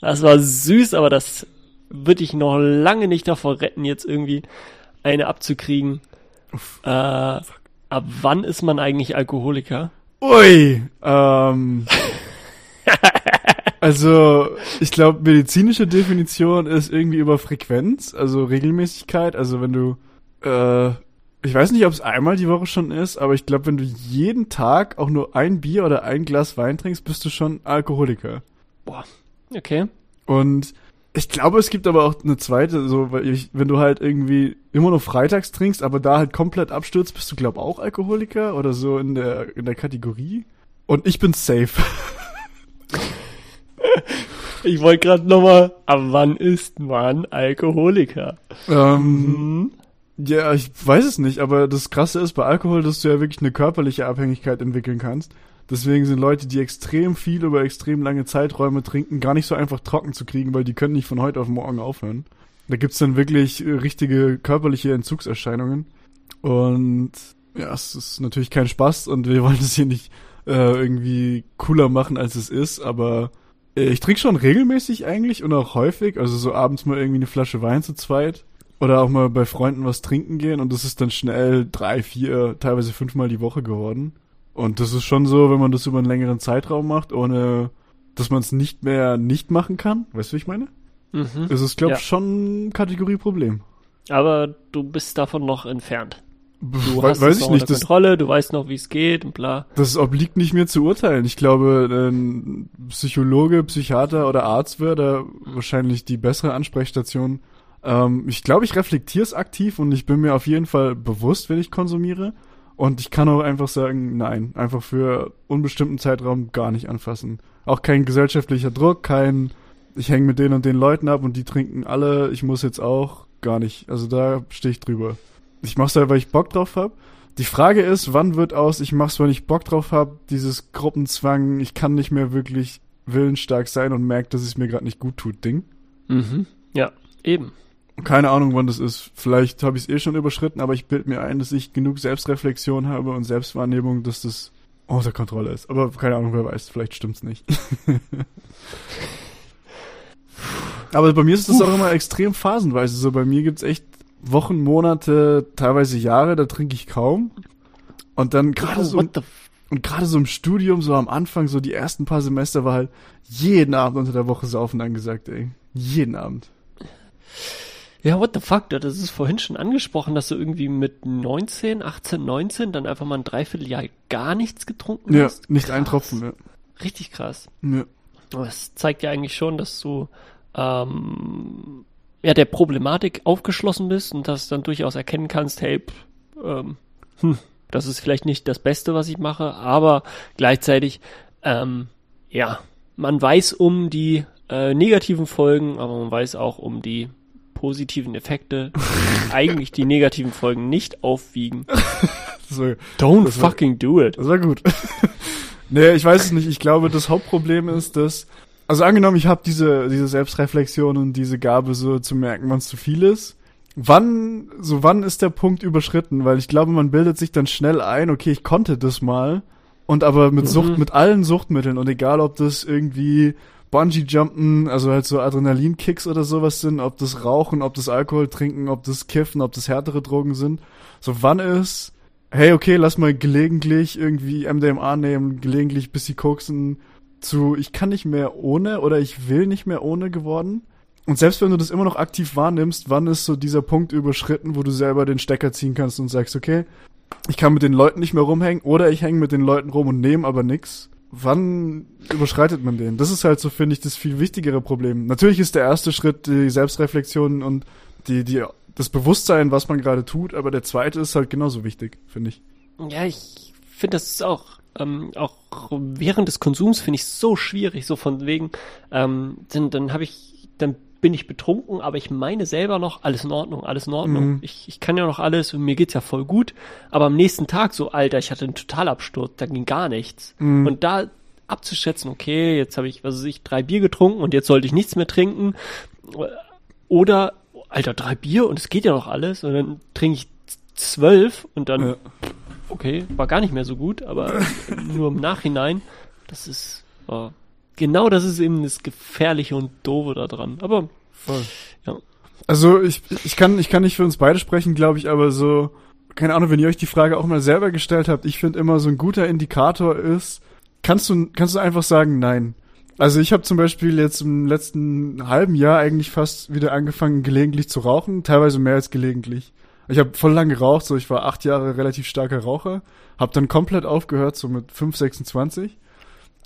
Das war süß, aber das würde ich noch lange nicht davor retten, jetzt irgendwie eine abzukriegen. Äh, ab wann ist man eigentlich Alkoholiker? Ui, ähm. also, ich glaube, medizinische Definition ist irgendwie über Frequenz, also Regelmäßigkeit. Also, wenn du, äh, ich weiß nicht, ob es einmal die Woche schon ist, aber ich glaube, wenn du jeden Tag auch nur ein Bier oder ein Glas Wein trinkst, bist du schon Alkoholiker. Boah, okay. Und ich glaube, es gibt aber auch eine zweite, so, weil ich, wenn du halt irgendwie immer nur freitags trinkst, aber da halt komplett abstürzt, bist du, glaub auch Alkoholiker oder so in der, in der Kategorie. Und ich bin safe. ich wollte gerade nochmal, ab wann ist man Alkoholiker? Ähm, mhm. Ja, ich weiß es nicht, aber das Krasse ist bei Alkohol, dass du ja wirklich eine körperliche Abhängigkeit entwickeln kannst. Deswegen sind Leute, die extrem viel über extrem lange Zeiträume trinken, gar nicht so einfach trocken zu kriegen, weil die können nicht von heute auf morgen aufhören. Da gibt's dann wirklich äh, richtige körperliche Entzugserscheinungen. Und ja, es ist natürlich kein Spaß und wir wollen es hier nicht äh, irgendwie cooler machen, als es ist, aber äh, ich trinke schon regelmäßig eigentlich und auch häufig, also so abends mal irgendwie eine Flasche Wein zu zweit oder auch mal bei Freunden was trinken gehen und das ist dann schnell drei, vier, teilweise fünfmal die Woche geworden. Und das ist schon so, wenn man das über einen längeren Zeitraum macht, ohne dass man es nicht mehr nicht machen kann. Weißt du, wie ich meine? Mhm. Es ist, glaube ich, ja. schon Kategorie Problem. Aber du bist davon noch entfernt. Du hast weiß ich nicht, das, Kontrolle, du weißt noch, wie es geht und bla. Das obliegt nicht mir zu urteilen. Ich glaube, ein Psychologe, Psychiater oder Arzt wäre da wahrscheinlich die bessere Ansprechstation. Ähm, ich glaube, ich reflektiere es aktiv und ich bin mir auf jeden Fall bewusst, wenn ich konsumiere. Und ich kann auch einfach sagen, nein, einfach für unbestimmten Zeitraum gar nicht anfassen. Auch kein gesellschaftlicher Druck, kein, ich hänge mit den und den Leuten ab und die trinken alle, ich muss jetzt auch, gar nicht. Also da stehe ich drüber. Ich mach's halt, weil ich Bock drauf hab. Die Frage ist, wann wird aus, ich mach's, weil ich Bock drauf hab, dieses Gruppenzwang, ich kann nicht mehr wirklich willensstark sein und merke, dass es mir gerade nicht gut tut, Ding. Mhm. Ja, eben. Keine Ahnung, wann das ist. Vielleicht habe ich es eh schon überschritten, aber ich bild mir ein, dass ich genug Selbstreflexion habe und Selbstwahrnehmung, dass das außer Kontrolle ist. Aber keine Ahnung, wer weiß, vielleicht stimmt's nicht. aber bei mir ist das auch immer extrem phasenweise. So bei mir gibt's echt Wochen, Monate, teilweise Jahre, da trinke ich kaum. Und dann gerade so und gerade so im Studium, so am Anfang, so die ersten paar Semester war halt jeden Abend unter der Woche saufen angesagt, ey. Jeden Abend. Ja, what the fuck, das ist vorhin schon angesprochen, dass du irgendwie mit 19, 18, 19 dann einfach mal ein Dreivierteljahr gar nichts getrunken ja, hast. Ja, nicht ein Tropfen mehr. Richtig krass. Ja. Das zeigt ja eigentlich schon, dass du ähm, ja der Problematik aufgeschlossen bist und dass dann durchaus erkennen kannst, hey, pff, ähm, hm, das ist vielleicht nicht das Beste, was ich mache, aber gleichzeitig, ähm, ja, man weiß um die äh, negativen Folgen, aber man weiß auch um die positiven Effekte eigentlich die negativen Folgen nicht aufwiegen. War, Don't fucking war, do it. Das war gut. Nee, ich weiß es nicht. Ich glaube, das Hauptproblem ist, dass also angenommen, ich habe diese diese Selbstreflexion und diese Gabe so zu merken, wann es zu viel ist. Wann so wann ist der Punkt überschritten, weil ich glaube, man bildet sich dann schnell ein, okay, ich konnte das mal und aber mit Sucht mhm. mit allen Suchtmitteln und egal ob das irgendwie Bungee Jumpen, also halt so Adrenalinkicks oder sowas sind, ob das Rauchen, ob das Alkohol trinken, ob das Kiffen, ob das härtere Drogen sind. So wann ist hey, okay, lass mal gelegentlich irgendwie MDMA nehmen, gelegentlich bisschen koksen zu, ich kann nicht mehr ohne oder ich will nicht mehr ohne geworden. Und selbst wenn du das immer noch aktiv wahrnimmst, wann ist so dieser Punkt überschritten, wo du selber den Stecker ziehen kannst und sagst, okay, ich kann mit den Leuten nicht mehr rumhängen oder ich hänge mit den Leuten rum und nehme aber nix. Wann überschreitet man den? Das ist halt so, finde ich, das viel wichtigere Problem. Natürlich ist der erste Schritt die Selbstreflexion und die, die das Bewusstsein, was man gerade tut, aber der zweite ist halt genauso wichtig, finde ich. Ja, ich finde das ist auch ähm, auch während des Konsums finde ich so schwierig, so von wegen, ähm, dann, dann habe ich, dann bin ich betrunken, aber ich meine selber noch, alles in Ordnung, alles in Ordnung. Mhm. Ich, ich kann ja noch alles und mir geht's ja voll gut. Aber am nächsten Tag so, Alter, ich hatte einen Totalabsturz, da ging gar nichts. Mhm. Und da abzuschätzen, okay, jetzt habe ich, was weiß ich, drei Bier getrunken und jetzt sollte ich nichts mehr trinken. Oder Alter, drei Bier und es geht ja noch alles. Und dann trinke ich zwölf und dann, ja. okay, war gar nicht mehr so gut, aber nur im Nachhinein, das ist, oh, genau das ist eben das Gefährliche und Doofe da dran. Aber, Voll. ja. Also ich, ich kann, ich kann nicht für uns beide sprechen, glaube ich, aber so, keine Ahnung, wenn ihr euch die Frage auch mal selber gestellt habt, ich finde immer so ein guter Indikator ist, kannst du, kannst du einfach sagen, nein. Also ich habe zum Beispiel jetzt im letzten halben Jahr eigentlich fast wieder angefangen, gelegentlich zu rauchen, teilweise mehr als gelegentlich. Ich habe voll lang geraucht, so ich war acht Jahre relativ starker Raucher, habe dann komplett aufgehört, so mit 5, 26.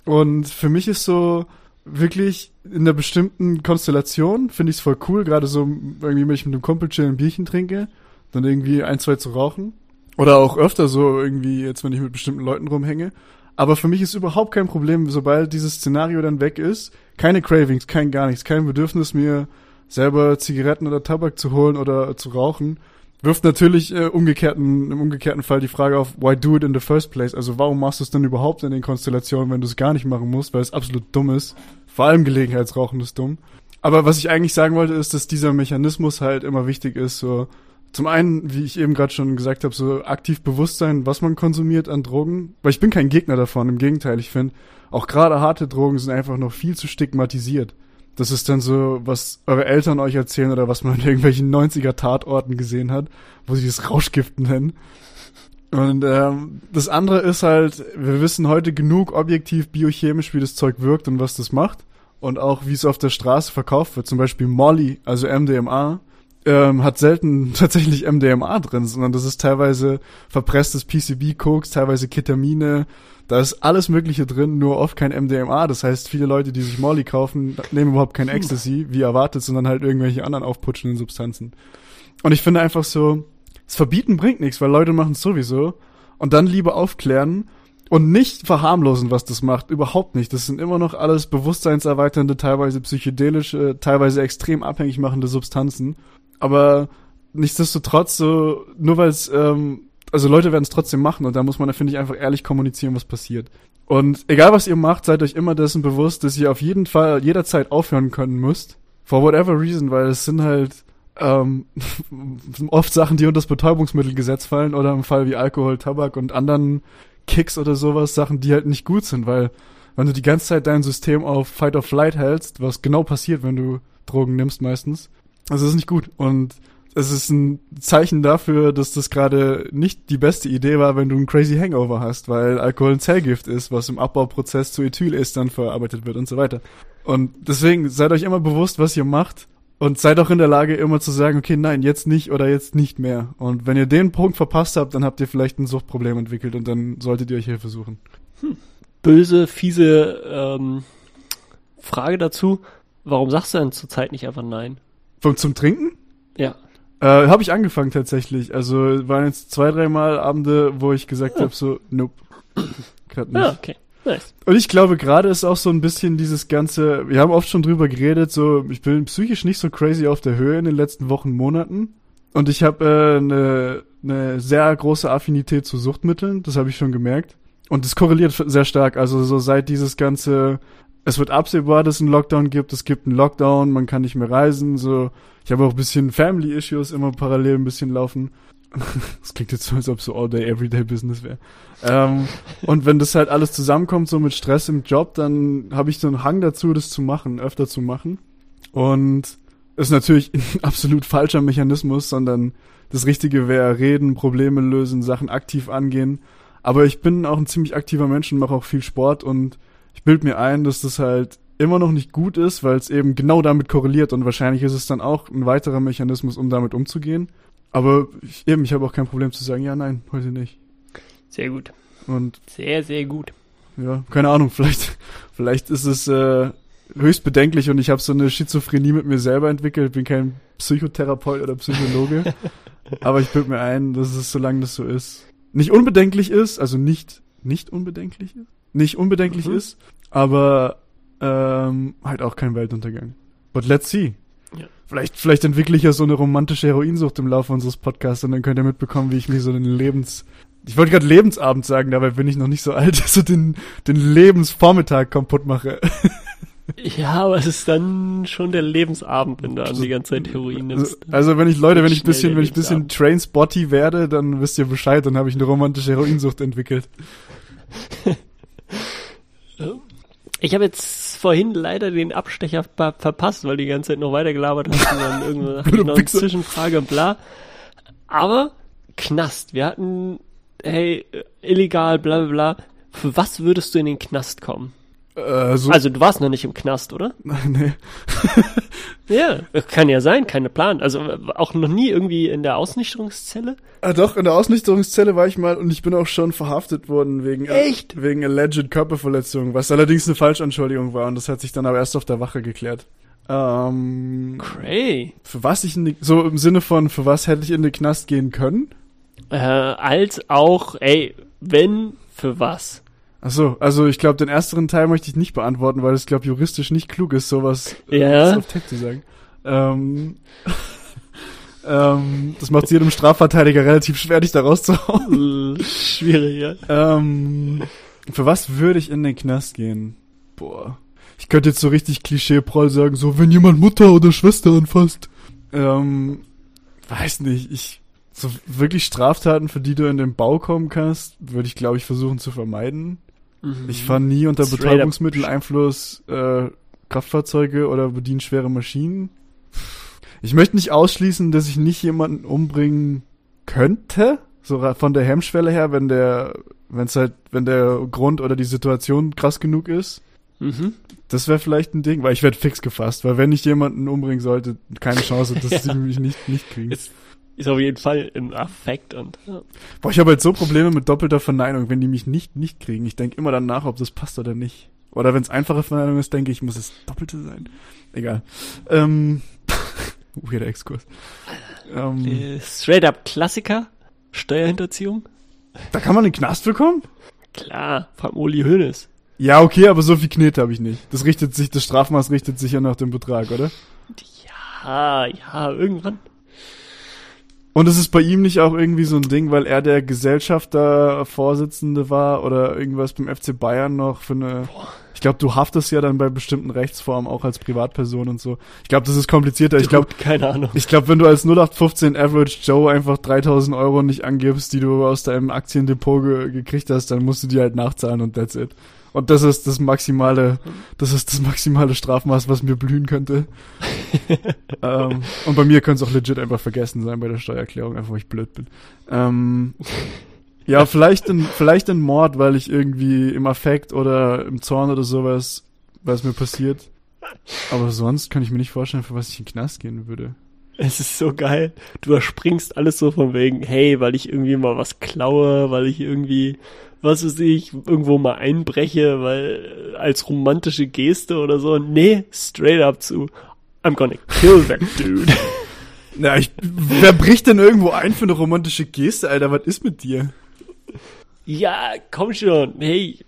Und für mich ist so wirklich in einer bestimmten Konstellation, finde ich es voll cool, gerade so irgendwie, wenn ich mit einem Kumpel chill ein Bierchen trinke, dann irgendwie ein, zwei zu rauchen. Oder auch öfter so irgendwie jetzt, wenn ich mit bestimmten Leuten rumhänge. Aber für mich ist überhaupt kein Problem, sobald dieses Szenario dann weg ist, keine Cravings, kein gar nichts, kein Bedürfnis mir selber Zigaretten oder Tabak zu holen oder zu rauchen. Wirft natürlich äh, umgekehrten, im umgekehrten Fall die Frage auf, why do it in the first place? Also warum machst du es denn überhaupt in den Konstellationen, wenn du es gar nicht machen musst, weil es absolut dumm ist. Vor allem Gelegenheitsrauchen ist dumm. Aber was ich eigentlich sagen wollte, ist, dass dieser Mechanismus halt immer wichtig ist, so zum einen, wie ich eben gerade schon gesagt habe, so aktiv bewusst sein, was man konsumiert an Drogen. Weil ich bin kein Gegner davon, im Gegenteil, ich finde, auch gerade harte Drogen sind einfach noch viel zu stigmatisiert. Das ist dann so, was eure Eltern euch erzählen oder was man in irgendwelchen 90er Tatorten gesehen hat, wo sie das Rauschgift nennen. Und ähm, das andere ist halt, wir wissen heute genug objektiv biochemisch, wie das Zeug wirkt und was das macht. Und auch, wie es auf der Straße verkauft wird. Zum Beispiel Molly, also MDMA, ähm, hat selten tatsächlich MDMA drin, sondern das ist teilweise verpresstes PCB-Koks, teilweise Ketamine, da ist alles Mögliche drin, nur oft kein MDMA. Das heißt, viele Leute, die sich Molly kaufen, nehmen überhaupt kein Ecstasy, wie erwartet, sondern halt irgendwelche anderen aufputschenden Substanzen. Und ich finde einfach so, das Verbieten bringt nichts, weil Leute machen es sowieso. Und dann lieber aufklären und nicht verharmlosen, was das macht. Überhaupt nicht. Das sind immer noch alles bewusstseinserweiternde, teilweise psychedelische, teilweise extrem abhängig machende Substanzen aber nichtsdestotrotz so, nur weil es, ähm, also Leute werden es trotzdem machen und da muss man, finde ich, einfach ehrlich kommunizieren, was passiert. Und egal was ihr macht, seid euch immer dessen bewusst, dass ihr auf jeden Fall jederzeit aufhören können müsst. For whatever reason, weil es sind halt ähm, oft Sachen, die unter das Betäubungsmittelgesetz fallen oder im Fall wie Alkohol, Tabak und anderen Kicks oder sowas, Sachen, die halt nicht gut sind, weil wenn du die ganze Zeit dein System auf Fight or Flight hältst, was genau passiert, wenn du Drogen nimmst meistens, also ist nicht gut. Und es ist ein Zeichen dafür, dass das gerade nicht die beste Idee war, wenn du einen crazy Hangover hast, weil Alkohol ein Zellgift ist, was im Abbauprozess zu Ethylestern verarbeitet wird und so weiter. Und deswegen seid euch immer bewusst, was ihr macht und seid auch in der Lage, immer zu sagen, okay, nein, jetzt nicht oder jetzt nicht mehr. Und wenn ihr den Punkt verpasst habt, dann habt ihr vielleicht ein Suchtproblem entwickelt und dann solltet ihr euch Hilfe suchen. Hm. Böse, fiese ähm, Frage dazu. Warum sagst du denn zurzeit nicht einfach nein? Vom, zum Trinken? Ja. Äh, habe ich angefangen tatsächlich. Also waren jetzt zwei, dreimal Abende, wo ich gesagt ja. habe, so, nope. Grad nicht. Ja, okay. Nice. Und ich glaube, gerade ist auch so ein bisschen dieses ganze, wir haben oft schon drüber geredet, so, ich bin psychisch nicht so crazy auf der Höhe in den letzten Wochen, Monaten. Und ich habe eine äh, ne, ne sehr große Affinität zu Suchtmitteln, das habe ich schon gemerkt. und es korreliert sehr stark. Also so seit dieses ganze, es wird absehbar, dass es einen Lockdown gibt, es gibt einen Lockdown, man kann nicht mehr reisen, so. Ich habe auch ein bisschen Family Issues immer parallel ein bisschen laufen. Das klingt jetzt so, als ob so all day, everyday Business wäre. Ähm, und wenn das halt alles zusammenkommt, so mit Stress im Job, dann habe ich so einen Hang dazu, das zu machen, öfter zu machen. Und ist natürlich ein absolut falscher Mechanismus, sondern das Richtige wäre reden, Probleme lösen, Sachen aktiv angehen. Aber ich bin auch ein ziemlich aktiver Mensch und mache auch viel Sport und ich bild mir ein, dass das halt immer noch nicht gut ist, weil es eben genau damit korreliert und wahrscheinlich ist es dann auch ein weiterer Mechanismus, um damit umzugehen. Aber ich, eben, ich habe auch kein Problem zu sagen, ja, nein, heute nicht. Sehr gut. Und sehr, sehr gut. Ja, keine Ahnung, vielleicht, vielleicht ist es äh, höchst bedenklich und ich habe so eine Schizophrenie mit mir selber entwickelt, bin kein Psychotherapeut oder Psychologe. aber ich bild mir ein, dass es, solange das so ist, nicht unbedenklich ist, also nicht, nicht unbedenklich ist, nicht unbedenklich mhm. ist, aber ähm, halt auch kein Weltuntergang. But let's see. Ja. Vielleicht, vielleicht entwickle ich ja so eine romantische Heroinsucht im Laufe unseres Podcasts und dann könnt ihr mitbekommen, wie ich mir so einen Lebens, ich wollte gerade Lebensabend sagen, dabei bin ich noch nicht so alt, so den, den Lebensvormittag kaputt mache. Ja, aber es ist dann schon der Lebensabend, wenn du an die ganze Zeit Heroin nimmst. Also wenn ich, Leute, wenn ich bisschen, wenn ich bisschen Trainspotty werde, dann wisst ihr Bescheid, dann habe ich eine romantische Heroinsucht entwickelt. Ich habe jetzt vorhin leider den Abstecher verpasst, weil die ganze Zeit noch weiter gelabert hast und dann irgendwo noch eine Zwischenfrage und bla. Aber Knast, wir hatten, hey, illegal, bla bla bla. Für was würdest du in den Knast kommen? Äh, so also du warst noch nicht im Knast, oder? nee. ja, kann ja sein, keine Plan. Also auch noch nie irgendwie in der Ausnüchterungszelle? Ah, doch, in der Ausnüchterungszelle war ich mal und ich bin auch schon verhaftet worden wegen Echt? wegen alleged Körperverletzung, was allerdings eine Falschanschuldigung war und das hat sich dann aber erst auf der Wache geklärt. Ähm, Cray. Für was ich in die, so im Sinne von für was hätte ich in den Knast gehen können? Äh, als auch, ey, wenn für was? Ach so, also ich glaube, den ersteren Teil möchte ich nicht beantworten, weil es, glaube juristisch nicht klug ist, sowas äh, ja. auf Tech zu sagen. Ähm, ähm, das macht jedem Strafverteidiger relativ schwer, dich da rauszuhauen. Schwierig, ja. Ähm, für was würde ich in den Knast gehen? Boah. Ich könnte jetzt so richtig klischee-proll sagen, so, wenn jemand Mutter oder Schwester anfasst. Ähm, weiß nicht, ich, so wirklich Straftaten, für die du in den Bau kommen kannst, würde ich, glaube ich, versuchen zu vermeiden. Mhm. Ich fahre nie unter Betäubungsmitteleinfluss äh, Kraftfahrzeuge oder bediene schwere Maschinen. Ich möchte nicht ausschließen, dass ich nicht jemanden umbringen könnte, so von der Hemmschwelle her, wenn der, wenn es halt, wenn der Grund oder die Situation krass genug ist. Mhm. Das wäre vielleicht ein Ding, weil ich werde fix gefasst, weil wenn ich jemanden umbringen sollte, keine Chance, dass ja. sie mich nicht, nicht kriegen. Ist, ist auf jeden Fall ein Affekt und. Ja. Boah, ich habe halt so Probleme mit doppelter Verneinung, wenn die mich nicht nicht kriegen. Ich denke immer dann nach, ob das passt oder nicht. Oder wenn es einfache Verneinung ist, denke ich, muss es doppelte sein. Egal. Ähm, weirder Exkurs. Ähm, äh, straight up Klassiker. Steuerhinterziehung. Da kann man den Knast bekommen? Klar, von Uli Hoeneß. Ja, okay, aber so viel Knete habe ich nicht. Das richtet sich, das Strafmaß richtet sich ja nach dem Betrag, oder? Ja, ja, irgendwann. Und es ist bei ihm nicht auch irgendwie so ein Ding, weil er der Gesellschafter-Vorsitzende war oder irgendwas beim FC Bayern noch für eine. Boah. Ich glaube, du haftest ja dann bei bestimmten Rechtsformen auch als Privatperson und so. Ich glaube, das ist komplizierter. Ich glaube, keine Ahnung. Ich glaube, wenn du als 0815 Average Joe einfach 3000 Euro nicht angibst, die du aus deinem Aktiendepot ge gekriegt hast, dann musst du die halt nachzahlen und that's it. Und das ist das maximale, das ist das maximale Strafmaß, was mir blühen könnte. ähm, und bei mir könnte es auch legit einfach vergessen sein bei der Steuererklärung, einfach weil ich blöd bin. Ähm, ja, vielleicht ein, vielleicht ein Mord, weil ich irgendwie im Affekt oder im Zorn oder sowas, was mir passiert. Aber sonst kann ich mir nicht vorstellen, für was ich in den Knast gehen würde. Es ist so geil. Du überspringst alles so von wegen, hey, weil ich irgendwie mal was klaue, weil ich irgendwie was weiß ich, irgendwo mal einbreche, weil als romantische Geste oder so. Nee, straight up zu I'm gonna kill that dude. Na, ich, wer bricht denn irgendwo ein für eine romantische Geste, Alter? Was ist mit dir? Ja, komm schon. Hey,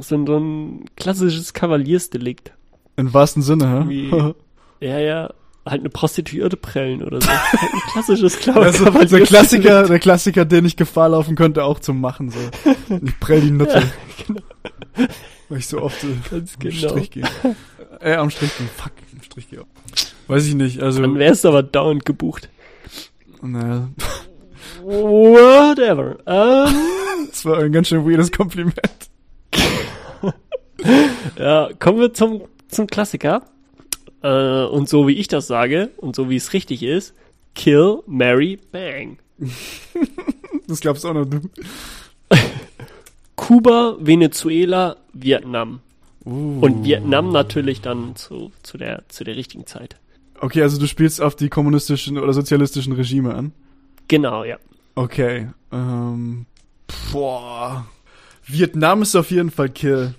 so ein, so ein klassisches Kavaliersdelikt. Im wahrsten Sinne, hä? ja, ja. Halt eine Prostituierte prellen oder so. halt ein klassisches Clown. Also, der Klassiker, der Klassiker, den ich Gefahr laufen könnte, auch zum Machen, so. Ich prell die Nutte. Ja, genau. Weil ich so oft äh, Ganz am genau. Strich gehe. Äh, am Strich gehe. Fuck, am Strich gehe. Weiß ich nicht, also. Dann wärst du aber dauernd gebucht. Naja. Whatever. Um, das war ein ganz schön weirdes Kompliment. ja, kommen wir zum, zum Klassiker. Äh, und so wie ich das sage und so wie es richtig ist, Kill, Mary, Bang. das glaubst auch noch du. Kuba, Venezuela, Vietnam. Uh. Und Vietnam natürlich dann zu, zu, der, zu der richtigen Zeit. Okay, also du spielst auf die kommunistischen oder sozialistischen Regime an? Genau, ja. Okay. Ähm, boah. Vietnam ist auf jeden Fall Kill.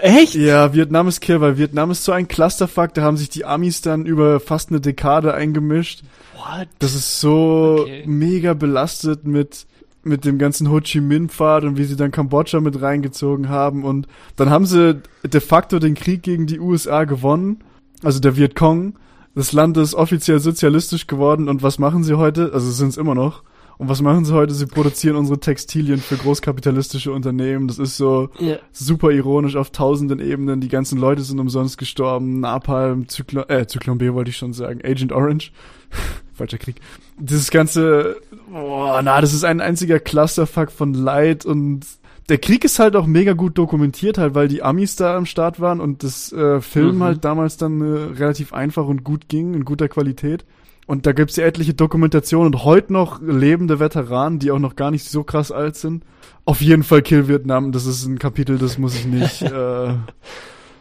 Echt? Ja, Vietnam ist Kill, weil Vietnam ist so ein Clusterfuck, da haben sich die Amis dann über fast eine Dekade eingemischt. What? Das ist so okay. mega belastet mit mit dem ganzen Ho Chi Minh Pfad und wie sie dann Kambodscha mit reingezogen haben und dann haben sie de facto den Krieg gegen die USA gewonnen, also der Vietcong. Das Land ist offiziell sozialistisch geworden und was machen sie heute? Also sind es immer noch. Und was machen sie heute? Sie produzieren unsere Textilien für großkapitalistische Unternehmen. Das ist so yeah. super ironisch auf tausenden Ebenen. Die ganzen Leute sind umsonst gestorben. Napalm, Zyklon, äh, Zyklon B wollte ich schon sagen. Agent Orange. Falscher Krieg. Dieses ganze, boah, na, das ist ein einziger Clusterfuck von Leid und der Krieg ist halt auch mega gut dokumentiert, halt, weil die Amis da am Start waren und das äh, Film mhm. halt damals dann äh, relativ einfach und gut ging, in guter Qualität. Und da gibt's ja etliche Dokumentationen und heute noch lebende Veteranen, die auch noch gar nicht so krass alt sind. Auf jeden Fall Kill Vietnam, das ist ein Kapitel, das muss ich nicht, äh,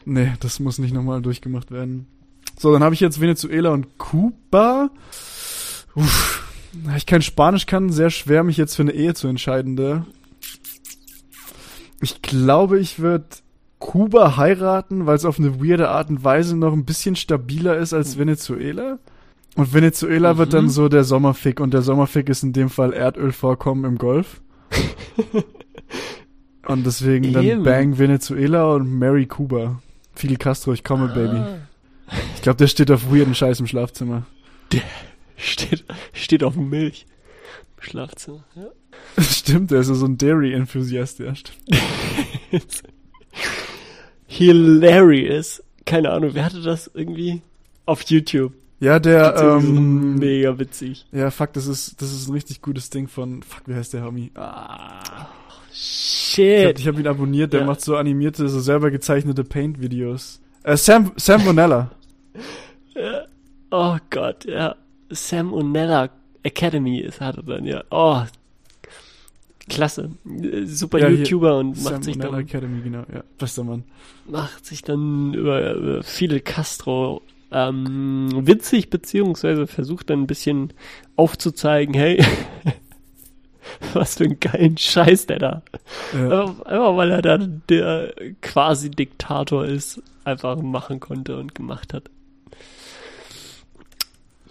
nee, das muss nicht nochmal durchgemacht werden. So, dann habe ich jetzt Venezuela und Kuba. Uff, ich kein Spanisch kann, sehr schwer, mich jetzt für eine Ehe zu entscheiden. Da. Ich glaube, ich würde Kuba heiraten, weil es auf eine weirde Art und Weise noch ein bisschen stabiler ist als Venezuela. Und Venezuela mhm. wird dann so der Sommerfick und der Sommerfick ist in dem Fall Erdölvorkommen im Golf. und deswegen dann Eben. Bang Venezuela und Mary Kuba. Fidel Castro, ich komme, ah. Baby. Ich glaube, der steht auf weirden Scheiß im Schlafzimmer. Der steht, steht auf Milch im Schlafzimmer, ja. Stimmt, der ist so ein Dairy-Enthusiast, ja. Hilarious. Keine Ahnung, wer hatte das irgendwie? Auf YouTube. Ja, der, ähm, mega witzig. Ja, fuck, das ist, das ist ein richtig gutes Ding von, fuck, wie heißt der Homie? Ah. Shit. Ich habe hab ihn abonniert, der ja. macht so animierte, so selber gezeichnete Paint-Videos. Äh, Sam, Sam Monella. ja. Oh Gott, ja. Sam Onella Academy ist, hat er dann, ja. Oh, klasse. Super ja, YouTuber und Sam macht sich Onella dann. Academy, genau, ja. Bester Mann. Macht sich dann über, über Fidel Castro ähm, witzig, beziehungsweise versucht dann ein bisschen aufzuzeigen, hey, was für einen geilen Scheiß der da. Ja. Einfach, weil er dann der quasi Diktator ist, einfach machen konnte und gemacht hat.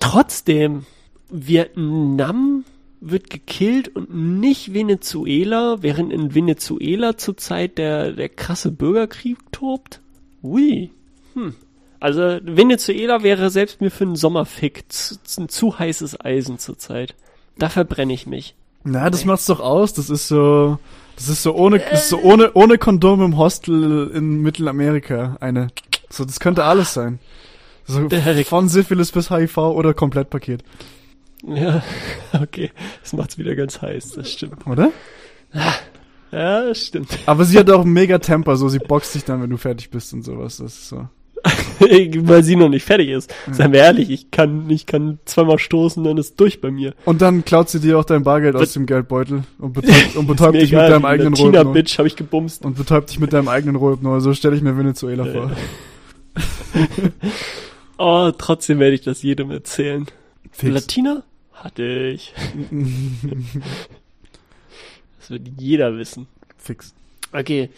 Trotzdem, Vietnam wird gekillt und nicht Venezuela, während in Venezuela zurzeit der, der krasse Bürgerkrieg tobt? Ui. Hm. Also Venezuela wäre selbst mir für einen Sommerfick zu, ein zu heißes Eisen zurzeit. Da verbrenne ich mich. Na, das macht's doch aus. Das ist so, das ist so ohne, das ist so ohne, ohne Kondom im Hostel in Mittelamerika. Eine. So, das könnte alles sein. So, von Syphilis bis HIV oder Komplettpaket. Ja, okay. Das macht's wieder ganz heiß, das stimmt. Oder? Ja, das stimmt. Aber sie hat auch mega Temper, so sie boxt dich dann, wenn du fertig bist und sowas. Das ist so. Weil sie noch nicht fertig ist. Ja. Seien wir ehrlich, ich kann, ich kann zweimal stoßen, dann ist durch bei mir. Und dann klaut sie dir auch dein Bargeld aus dem Geldbeutel und betäubt, und betäubt dich egal, mit deinem eigenen Rohypnol. Bitch habe ich gebumst. Und betäubt dich mit deinem eigenen Rohypnol. So stelle ich mir Venezuela vor. oh, trotzdem werde ich das jedem erzählen. Fix. Latina? Hatte ich. das wird jeder wissen. Fix. Okay.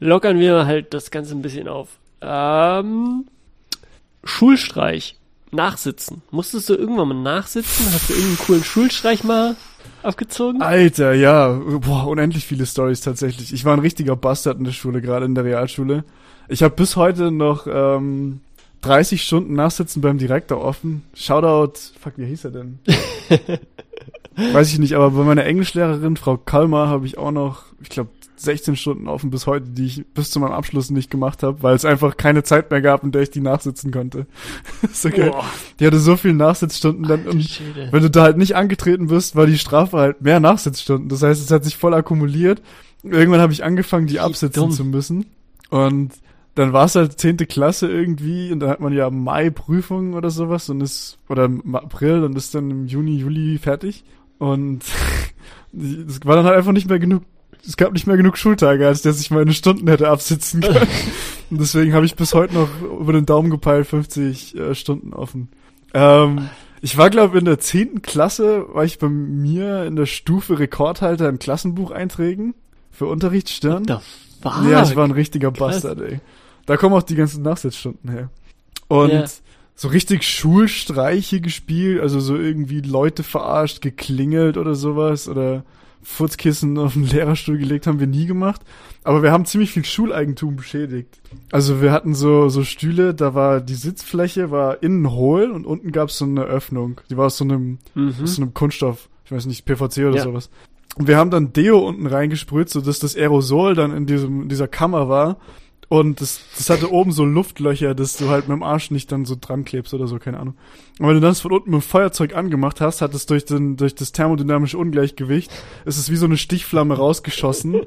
Lockern wir halt das Ganze ein bisschen auf. Ähm, Schulstreich. Nachsitzen. Musstest du irgendwann mal nachsitzen? Hast du irgendeinen coolen Schulstreich mal abgezogen? Alter, ja. Boah, unendlich viele Stories tatsächlich. Ich war ein richtiger Bastard in der Schule, gerade in der Realschule. Ich habe bis heute noch ähm, 30 Stunden Nachsitzen beim Direktor offen. Shoutout, fuck, wie hieß er denn? Weiß ich nicht, aber bei meiner Englischlehrerin, Frau Kalmar, habe ich auch noch, ich glaube, 16 Stunden offen bis heute, die ich bis zu meinem Abschluss nicht gemacht habe, weil es einfach keine Zeit mehr gab, in der ich die nachsitzen konnte. so geil. Boah. Die hatte so viele Nachsitzstunden dann und Schäde. wenn du da halt nicht angetreten bist, war die Strafe halt mehr Nachsitzstunden. Das heißt, es hat sich voll akkumuliert. Irgendwann habe ich angefangen, die absitzen dumm. zu müssen und dann war es halt zehnte Klasse irgendwie und dann hat man ja Mai Prüfungen oder sowas und ist, oder im April und ist dann im Juni, Juli fertig. Und es war dann halt einfach nicht mehr genug, es gab nicht mehr genug Schultage, als dass ich meine Stunden hätte absitzen können. und deswegen habe ich bis heute noch über den Daumen gepeilt 50 äh, Stunden offen. Ähm, ich war, glaube in der zehnten Klasse, war ich bei mir in der Stufe Rekordhalter in Klassenbucheinträgen für Unterrichtsstirn. Ja, ich war ein richtiger Krass. Bastard, ey. Da kommen auch die ganzen Nachsitzstunden her. Und yeah. so richtig Schulstreiche gespielt, also so irgendwie Leute verarscht, geklingelt oder sowas oder Furzkissen auf den Lehrerstuhl gelegt, haben wir nie gemacht. Aber wir haben ziemlich viel Schuleigentum beschädigt. Also wir hatten so, so Stühle, da war die Sitzfläche war innen hohl und unten gab es so eine Öffnung. Die war aus so einem, mhm. aus so einem Kunststoff, ich weiß nicht, PVC oder ja. sowas. Und wir haben dann Deo unten reingesprüht, so dass das Aerosol dann in diesem, dieser Kammer war und das, das hatte oben so Luftlöcher, dass du halt mit dem Arsch nicht dann so dran klebst oder so, keine Ahnung. Und wenn du das von unten mit dem Feuerzeug angemacht hast, hat es durch, den, durch das thermodynamische Ungleichgewicht, ist es wie so eine Stichflamme rausgeschossen.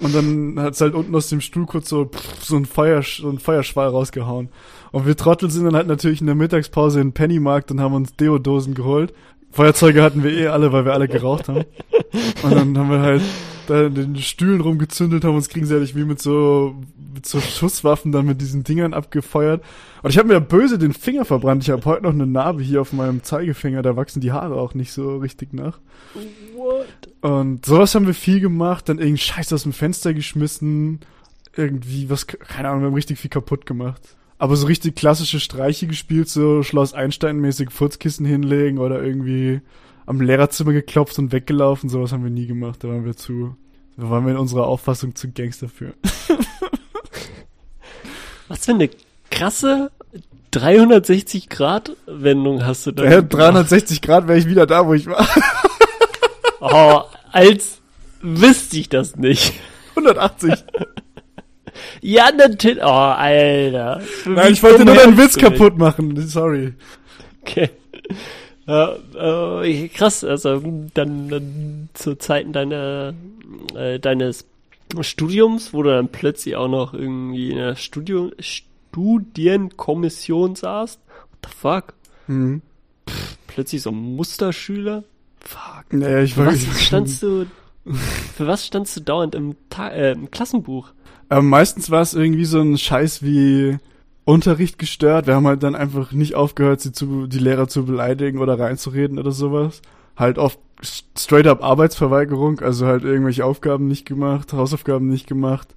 Und dann hat es halt unten aus dem Stuhl kurz so, pff, so ein Feuer, so ein Feuerschwall rausgehauen. Und wir Trottel sind dann halt natürlich in der Mittagspause in Pennymarkt und haben uns Deodosen geholt. Feuerzeuge hatten wir eh alle, weil wir alle geraucht haben. Und dann haben wir halt da in den Stühlen rumgezündelt, haben uns gegenseitig wie mit so, mit so Schusswaffen dann mit diesen Dingern abgefeuert. Und ich habe mir böse den Finger verbrannt. Ich habe heute noch eine Narbe hier auf meinem Zeigefinger, da wachsen die Haare auch nicht so richtig nach. What? Und sowas haben wir viel gemacht, dann irgendwie Scheiß aus dem Fenster geschmissen, irgendwie was, keine Ahnung, wir haben richtig viel kaputt gemacht. Aber so richtig klassische Streiche gespielt, so Schloss Einstein-mäßig Furzkissen hinlegen oder irgendwie am Lehrerzimmer geklopft und weggelaufen. Sowas haben wir nie gemacht. Da waren wir zu, da waren wir in unserer Auffassung zu Gangster für. Was für eine krasse 360 Grad Wendung hast du da? Ja, 360 Grad wäre ich wieder da, wo ich war. oh, als wüsste ich das nicht. 180. ja, natürlich. Oh, Alter. Nein, ich wollte nur deinen Witz kaputt machen. Sorry. Okay. Ja, äh, krass, also dann, dann zu Zeiten deiner, äh, deines Studiums, wo du dann plötzlich auch noch irgendwie in der Studium, Studienkommission saßt. What the fuck? Mhm. Pff, plötzlich so ein Musterschüler. Fuck. Naja, ich weiß was standst du, für was standst du dauernd im, Ta äh, im Klassenbuch? Ähm, meistens war es irgendwie so ein Scheiß wie Unterricht gestört. Wir haben halt dann einfach nicht aufgehört, sie zu, die Lehrer zu beleidigen oder reinzureden oder sowas. Halt oft straight up Arbeitsverweigerung, also halt irgendwelche Aufgaben nicht gemacht, Hausaufgaben nicht gemacht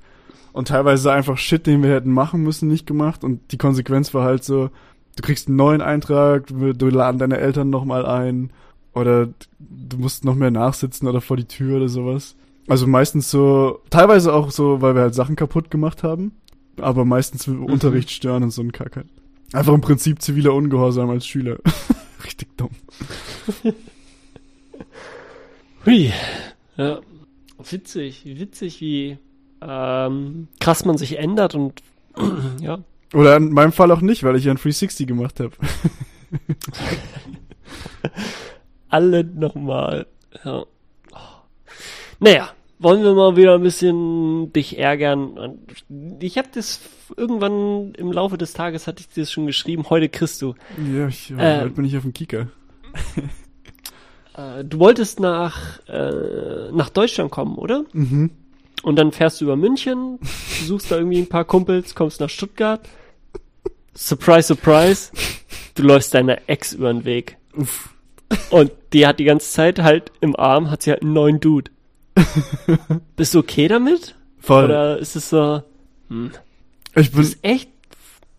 und teilweise einfach Shit, den wir hätten machen müssen, nicht gemacht und die Konsequenz war halt so, du kriegst einen neuen Eintrag, du laden deine Eltern nochmal ein oder du musst noch mehr nachsitzen oder vor die Tür oder sowas. Also meistens so, teilweise auch so, weil wir halt Sachen kaputt gemacht haben aber meistens mhm. Unterricht stören und so ein Kack halt. Einfach im Prinzip ziviler Ungehorsam als Schüler. Richtig dumm. Hui. Ja. Witzig, witzig, wie ähm, krass man sich ändert und ja. Oder in meinem Fall auch nicht, weil ich ja ein 360 gemacht habe. Alle nochmal. Ja. Naja, wollen wir mal wieder ein bisschen dich ärgern. Ich habe das irgendwann im Laufe des Tages hatte ich das schon geschrieben. Heute kriegst du. Ja, ich, äh, heute bin ich auf dem Kika. äh, du wolltest nach äh, nach Deutschland kommen, oder? Mhm. Und dann fährst du über München, suchst da irgendwie ein paar Kumpels, kommst nach Stuttgart. Surprise, surprise. Du läufst deiner Ex über den Weg. Uff. Und die hat die ganze Zeit halt im Arm, hat sie halt einen neuen Dude. Bist du okay damit? Voll. Oder ist es so, hm. Ich bin. Ist echt?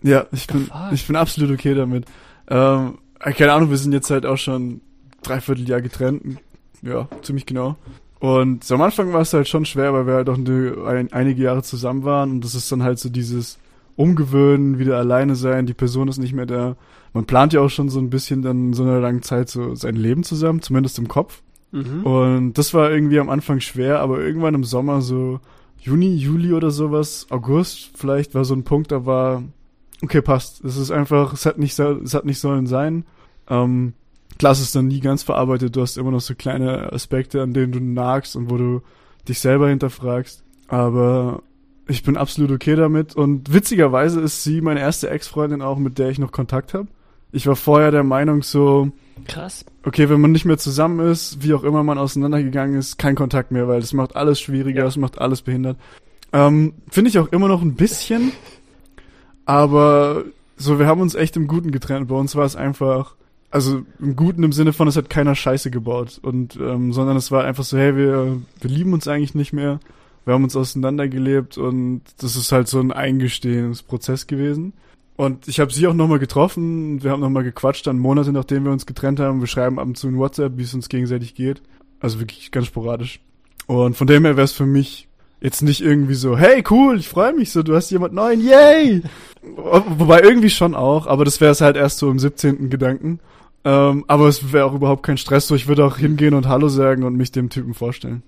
Ja, ich bin, fuck? ich bin absolut okay damit. Ähm, keine Ahnung, wir sind jetzt halt auch schon dreiviertel Jahr getrennt. Ja, ziemlich genau. Und so am Anfang war es halt schon schwer, weil wir halt auch eine, ein, einige Jahre zusammen waren und das ist dann halt so dieses umgewöhnen, wieder alleine sein, die Person ist nicht mehr da. Man plant ja auch schon so ein bisschen dann so eine lange Zeit so sein Leben zusammen, zumindest im Kopf. Mhm. Und das war irgendwie am Anfang schwer, aber irgendwann im Sommer so Juni, Juli oder sowas, August vielleicht war so ein Punkt, da war okay, passt. Es ist einfach, es hat nicht, es hat nicht sollen sein. Ähm, klar, es ist dann nie ganz verarbeitet. Du hast immer noch so kleine Aspekte, an denen du nagst und wo du dich selber hinterfragst. Aber ich bin absolut okay damit. Und witzigerweise ist sie meine erste Ex-Freundin auch, mit der ich noch Kontakt habe. Ich war vorher der Meinung so, krass. Okay, wenn man nicht mehr zusammen ist, wie auch immer man auseinandergegangen ist, kein Kontakt mehr, weil das macht alles schwieriger, das macht alles behindert. Ähm, Finde ich auch immer noch ein bisschen. Aber so, wir haben uns echt im Guten getrennt. Bei uns war es einfach, also im Guten im Sinne von, es hat keiner Scheiße gebaut. Und, ähm, sondern es war einfach so, hey, wir, wir lieben uns eigentlich nicht mehr. Wir haben uns auseinandergelebt und das ist halt so ein Eingestehensprozess gewesen. Und ich habe sie auch nochmal getroffen, wir haben nochmal gequatscht, dann Monate nachdem wir uns getrennt haben. Wir schreiben ab und zu in WhatsApp, wie es uns gegenseitig geht. Also wirklich ganz sporadisch. Und von dem her wäre es für mich jetzt nicht irgendwie so, hey cool, ich freue mich so, du hast jemand neuen, yay! Wobei irgendwie schon auch, aber das wäre es halt erst so im 17. Gedanken. Ähm, aber es wäre auch überhaupt kein Stress, so ich würde auch hingehen und Hallo sagen und mich dem Typen vorstellen.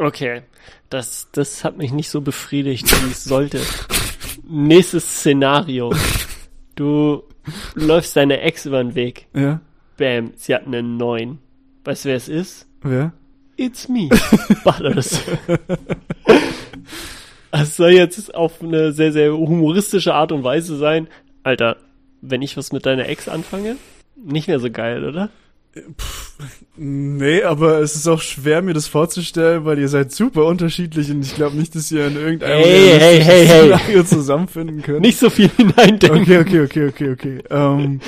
Okay, das, das hat mich nicht so befriedigt, wie es sollte. Nächstes Szenario. Du läufst deine Ex über den Weg. Ja. Bam, sie hat einen neuen. Weißt du, wer es ist? Wer? It's me. Butters. Es soll jetzt auf eine sehr, sehr humoristische Art und Weise sein. Alter, wenn ich was mit deiner Ex anfange, nicht mehr so geil, oder? Pff, nee, aber es ist auch schwer, mir das vorzustellen, weil ihr seid super unterschiedlich und ich glaube nicht, dass ihr in irgendeinem hey, hey, hey, Szenario zusammenfinden könnt. Nicht so viel hineindenken. Okay, okay, okay, okay, okay. Ähm,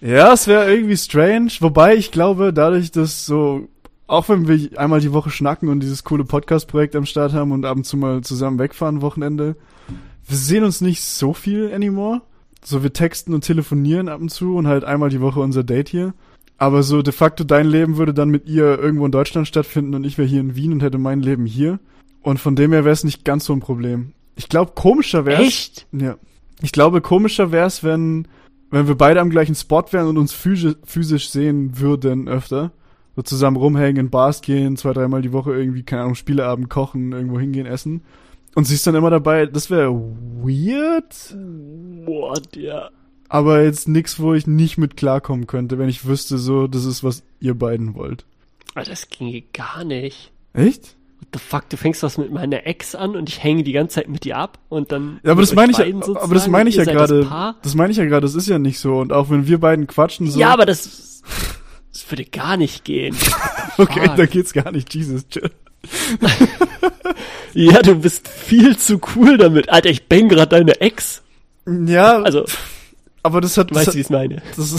ja, es wäre irgendwie strange, wobei ich glaube, dadurch, dass so auch wenn wir einmal die Woche schnacken und dieses coole Podcast-Projekt am Start haben und ab und zu mal zusammen wegfahren Wochenende, wir sehen uns nicht so viel anymore. So, wir texten und telefonieren ab und zu und halt einmal die Woche unser Date hier. Aber so de facto dein Leben würde dann mit ihr irgendwo in Deutschland stattfinden und ich wäre hier in Wien und hätte mein Leben hier. Und von dem her wäre es nicht ganz so ein Problem. Ich glaube, komischer wäre Echt? Ja. Ich glaube, komischer wäre es, wenn, wenn wir beide am gleichen Spot wären und uns physisch, physisch sehen würden öfter so zusammen rumhängen, in Bars gehen, zwei, dreimal die Woche irgendwie, keine Ahnung, Spieleabend kochen, irgendwo hingehen, essen. Und sie ist dann immer dabei, das wäre weird. What, ja. Aber jetzt nix, wo ich nicht mit klarkommen könnte, wenn ich wüsste, so, das ist, was ihr beiden wollt. Aber das ginge gar nicht. Echt? What the fuck, du fängst was mit meiner Ex an und ich hänge die ganze Zeit mit dir ab und dann. Ja, aber das meine ich ja, aber das meine ich ja gerade. Das, das meine ich ja gerade, das ist ja nicht so. Und auch wenn wir beiden quatschen so. Ja, aber das das würde gar nicht gehen. okay, da geht's gar nicht. Jesus, chill. ja, du bist viel zu cool damit. Alter, ich bang gerade deine Ex. Ja. Also. Aber das hat. Du weißt, wie ich es meine. Das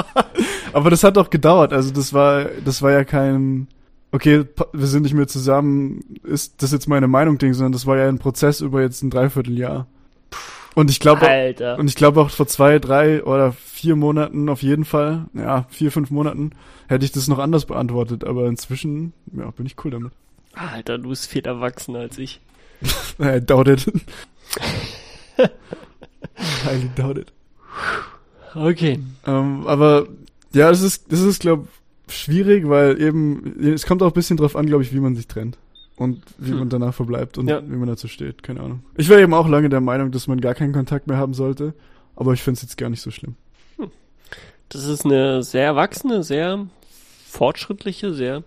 aber das hat doch gedauert. Also das war, das war ja kein, okay, wir sind nicht mehr zusammen, ist das jetzt meine Meinung Ding, sondern das war ja ein Prozess über jetzt ein Dreivierteljahr. Und ich glaube, und ich glaube auch vor zwei, drei oder vier Monaten auf jeden Fall, ja, vier, fünf Monaten, hätte ich das noch anders beantwortet. Aber inzwischen, ja, bin ich cool damit. Alter, du bist viel erwachsener als ich. I doubt it. Highly doubt it. Okay. Ähm, aber ja, es ist, das ist, glaube schwierig, weil eben, es kommt auch ein bisschen drauf an, glaube ich, wie man sich trennt und wie hm. man danach verbleibt und ja. wie man dazu steht. Keine Ahnung. Ich war eben auch lange der Meinung, dass man gar keinen Kontakt mehr haben sollte, aber ich finde es jetzt gar nicht so schlimm. Hm. Das ist eine sehr erwachsene, sehr fortschrittliche, sehr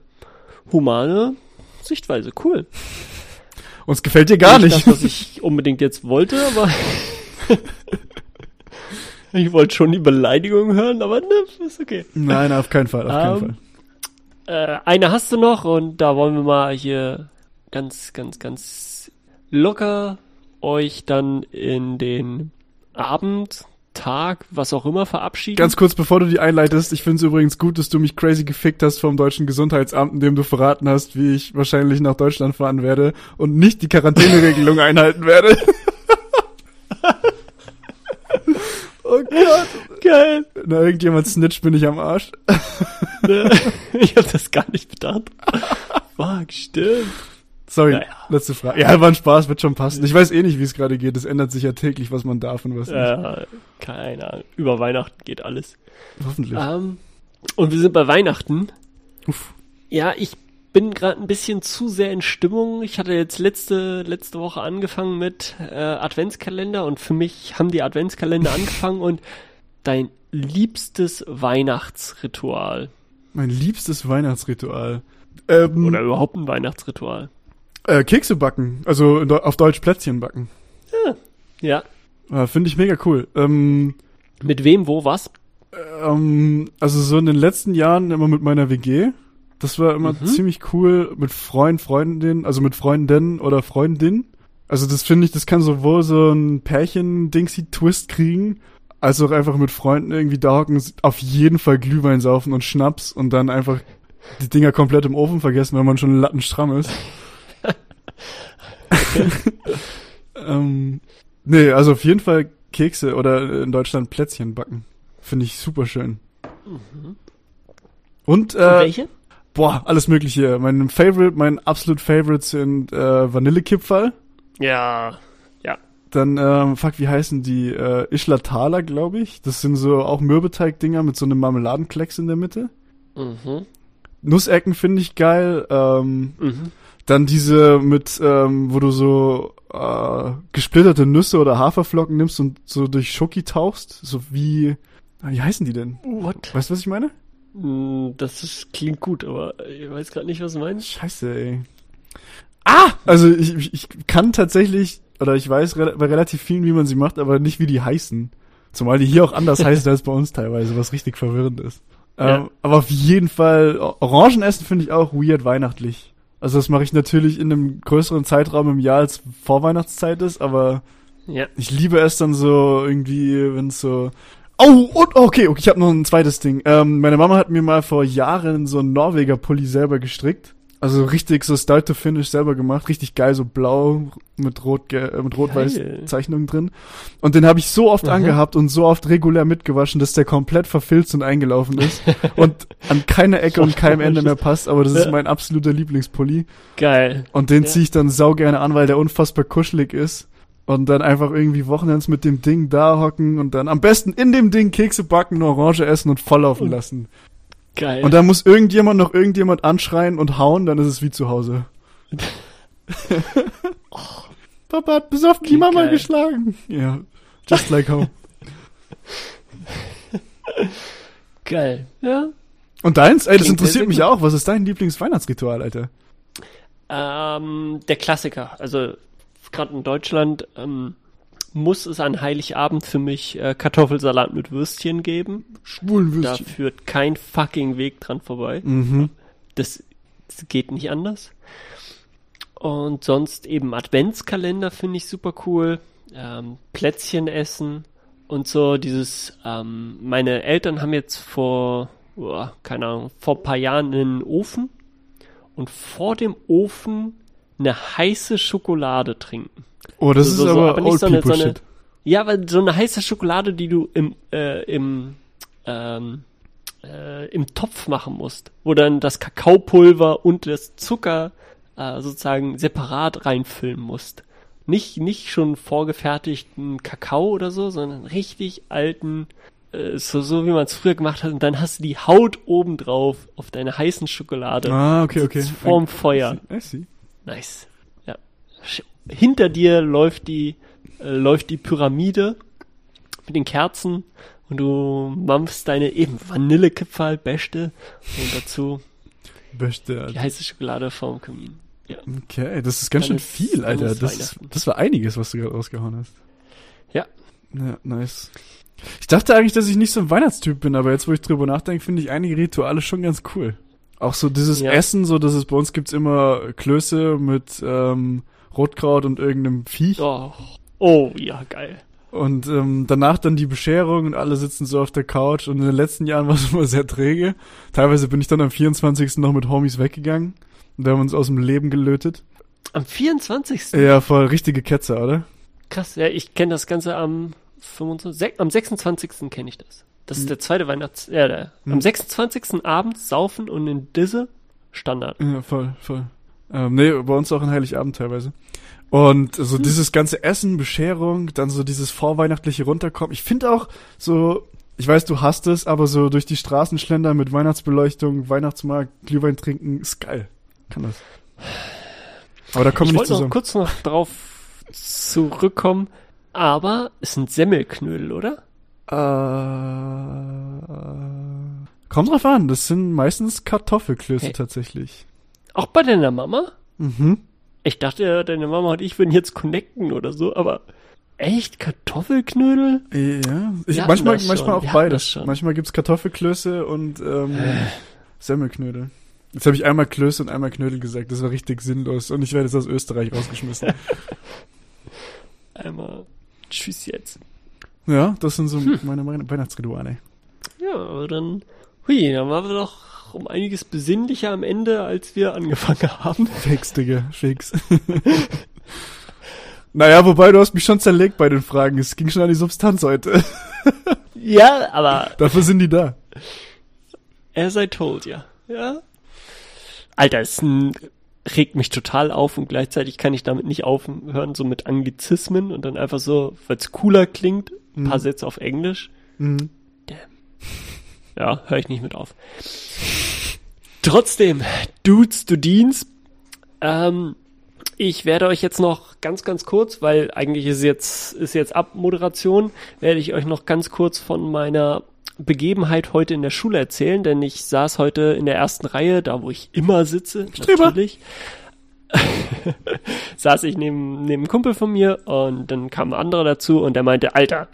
humane Sichtweise. Cool. Uns gefällt dir gar nicht. nicht. Das, was ich unbedingt jetzt wollte, aber ich wollte schon die Beleidigung hören, aber ne, ist okay. Nein, auf keinen Fall, auf keinen um, ähm, Fall. Äh, eine hast du noch und da wollen wir mal hier ganz, ganz, ganz locker euch dann in den Abend, Tag, was auch immer verabschieden. Ganz kurz, bevor du die einleitest, ich finde es übrigens gut, dass du mich crazy gefickt hast vom deutschen Gesundheitsamt, indem du verraten hast, wie ich wahrscheinlich nach Deutschland fahren werde und nicht die Quarantäneregelung einhalten werde. oh Gott. Geil. Na, irgendjemand snitcht, bin ich am Arsch. ich hab das gar nicht bedacht. Fuck, stimmt. Sorry, naja. letzte Frage. Ja, war ein Spaß, wird schon passen. Ich weiß eh nicht, wie es gerade geht. Es ändert sich ja täglich, was man darf und was nicht. Äh, keine Ahnung. Über Weihnachten geht alles. Hoffentlich. Ähm, und wir sind bei Weihnachten. Uff. Ja, ich bin gerade ein bisschen zu sehr in Stimmung. Ich hatte jetzt letzte, letzte Woche angefangen mit äh, Adventskalender und für mich haben die Adventskalender angefangen und dein liebstes Weihnachtsritual. Mein liebstes Weihnachtsritual. Ähm, Oder überhaupt ein Weihnachtsritual. Äh, Kekse backen, also auf Deutsch Plätzchen backen. Ja. ja. Äh, Finde ich mega cool. Ähm, mit wem, wo, was? Ähm, also so in den letzten Jahren immer mit meiner WG. Das war immer mhm. ziemlich cool mit Freund, Freundin, also mit Freundinnen oder Freundin. Also das finde ich, das kann sowohl so ein Pärchen-Dingsy-Twist kriegen, als auch einfach mit Freunden irgendwie da hocken, auf jeden Fall Glühwein saufen und Schnaps und dann einfach die Dinger komplett im Ofen vergessen, wenn man schon lattenstramm ist. ähm, nee, also auf jeden Fall Kekse oder in Deutschland Plätzchen backen. Finde ich super schön. Mhm. Und, äh, Und welche? Boah, alles mögliche. Mein Favorite, mein absolut Favorite sind äh, Vanillekipferl. Ja, ja. Dann, ähm, fuck, wie heißen die? Äh, Ishlatala, glaube ich. Das sind so auch Mürbeteig-Dinger mit so einem Marmeladenklecks in der Mitte. Mhm. Nussecken finde ich geil. Ähm, mhm. Dann diese mit, ähm, wo du so äh, gesplitterte Nüsse oder Haferflocken nimmst und so durch Schoki tauchst. So wie, wie heißen die denn? What? Weißt du, was ich meine? Mm, das ist, klingt gut, aber ich weiß gerade nicht, was du meinst. Scheiße, ey. Ah! Also ich, ich kann tatsächlich, oder ich weiß bei relativ vielen, wie man sie macht, aber nicht, wie die heißen. Zumal die hier auch anders heißen als bei uns teilweise, was richtig verwirrend ist. Ja. Ähm, aber auf jeden Fall, Orangen essen finde ich auch weird weihnachtlich. Also das mache ich natürlich in einem größeren Zeitraum im Jahr als Vorweihnachtszeit ist, aber ja. ich liebe es dann so irgendwie, wenn es so Oh, und okay, okay, ich habe noch ein zweites Ding. Ähm, meine Mama hat mir mal vor Jahren so einen Norweger Pulli selber gestrickt. Also richtig so Style to Finish selber gemacht, richtig geil, so blau mit rot äh, mit rot-weiß Zeichnungen drin. Und den habe ich so oft Aha. angehabt und so oft regulär mitgewaschen, dass der komplett verfilzt und eingelaufen ist und an keine Ecke und keinem Ende mehr passt, aber das ist mein absoluter Lieblingspulli. Geil. Und den ja. ziehe ich dann sau gerne an, weil der unfassbar kuschelig ist und dann einfach irgendwie Wochenends mit dem Ding da hocken und dann am besten in dem Ding Kekse backen, eine Orange essen und volllaufen lassen. Geil. Und dann muss irgendjemand noch irgendjemand anschreien und hauen, dann ist es wie zu Hause. oh. Papa hat besoffen die Mama geil. geschlagen. Ja, just like home. geil, ja. Und deins? Ey, das Klingt interessiert mich auch. Was ist dein Lieblingsweihnachtsritual, Alter? Ähm, der Klassiker. Also gerade in Deutschland, ähm, muss es an Heiligabend für mich äh, Kartoffelsalat mit Würstchen geben. Schwulenwürstchen. Da führt kein fucking Weg dran vorbei. Mhm. Das, das geht nicht anders. Und sonst eben Adventskalender finde ich super cool. Ähm, Plätzchen essen und so dieses, ähm, meine Eltern haben jetzt vor, oh, keine Ahnung, vor ein paar Jahren einen Ofen und vor dem Ofen eine heiße Schokolade trinken. Oh, das so, ist so, aber, aber nicht so eine, so eine, Ja, aber so eine heiße Schokolade, die du im, äh, im, ähm, äh, im Topf machen musst, wo dann das Kakaopulver und das Zucker äh, sozusagen separat reinfüllen musst. Nicht, nicht schon vorgefertigten Kakao oder so, sondern richtig alten, äh, so, so wie man es früher gemacht hat. Und dann hast du die Haut oben drauf auf deine heißen Schokolade. Ah, okay, okay. Vorm Feuer. I see. Nice. Ja. Hinter dir läuft die, äh, läuft die Pyramide mit den Kerzen und du mampfst deine eben Vanillekipferl, Beste und dazu Beste, die heiße Schokolade vorm Kamin. Ja. Okay, das ist ganz schön viel, Alter. Das, ist, das war einiges, was du gerade rausgehauen hast. Ja. Ja, nice. Ich dachte eigentlich, dass ich nicht so ein Weihnachtstyp bin, aber jetzt, wo ich drüber nachdenke, finde ich einige Rituale schon ganz cool. Auch so dieses ja. Essen, so dass es bei uns gibt's immer Klöße mit ähm, Rotkraut und irgendeinem Viech. Oh, oh ja, geil. Und ähm, danach dann die Bescherung und alle sitzen so auf der Couch und in den letzten Jahren war es immer sehr träge. Teilweise bin ich dann am 24. noch mit Homies weggegangen und wir haben uns aus dem Leben gelötet. Am 24. Ja, voll richtige Ketzer, oder? Krass, ja, ich kenne das Ganze am 25, am 26. kenne ich das. Das ist hm. der zweite Weihnachts... Ja, der, hm. Am 26. abends saufen und in Disse Standard. Ja, voll, voll. Ähm, nee, bei uns auch in Heiligabend teilweise. Und so hm. dieses ganze Essen, Bescherung, dann so dieses vorweihnachtliche Runterkommen. Ich finde auch so, ich weiß, du hast es, aber so durch die Straßen schlendern mit Weihnachtsbeleuchtung, Weihnachtsmarkt, Glühwein trinken, ist geil. Kann das. Aber da kommen wir nicht zusammen. Ich wollte noch kurz noch drauf zurückkommen, aber es sind Semmelknödel, oder? Äh, kommt drauf an, das sind meistens Kartoffelklöße hey. tatsächlich. Auch bei deiner Mama? Mhm. Ich dachte, deine Mama und ich würden jetzt connecten oder so, aber echt Kartoffelknödel? Ja, ich, manchmal, manchmal auch beides. Manchmal gibt's Kartoffelklöße und ähm, Semmelknödel. Jetzt habe ich einmal Klöße und einmal Knödel gesagt. Das war richtig sinnlos. Und ich werde jetzt aus Österreich rausgeschmissen. einmal Tschüss jetzt. Ja, das sind so hm. meine, Weihnachtsrituale. Ja, aber dann, hui, dann waren wir doch um einiges besinnlicher am Ende, als wir angefangen haben. Fix, Digga, fix. naja, wobei du hast mich schon zerlegt bei den Fragen. Es ging schon an die Substanz heute. ja, aber. Dafür sind die da. As I told ya. Ja. Alter, es regt mich total auf und gleichzeitig kann ich damit nicht aufhören, so mit Anglizismen und dann einfach so, weil es cooler klingt, ein mhm. paar Sätze auf Englisch. Mhm. Damn. Ja, höre ich nicht mit auf. Trotzdem, Dudes, du Dienst. Ähm, ich werde euch jetzt noch ganz, ganz kurz, weil eigentlich ist jetzt, ist jetzt Abmoderation, werde ich euch noch ganz kurz von meiner Begebenheit heute in der Schule erzählen, denn ich saß heute in der ersten Reihe, da wo ich immer sitze, Streber. natürlich. saß ich neben, neben einem Kumpel von mir und dann kam ein anderer dazu und der meinte, Alter,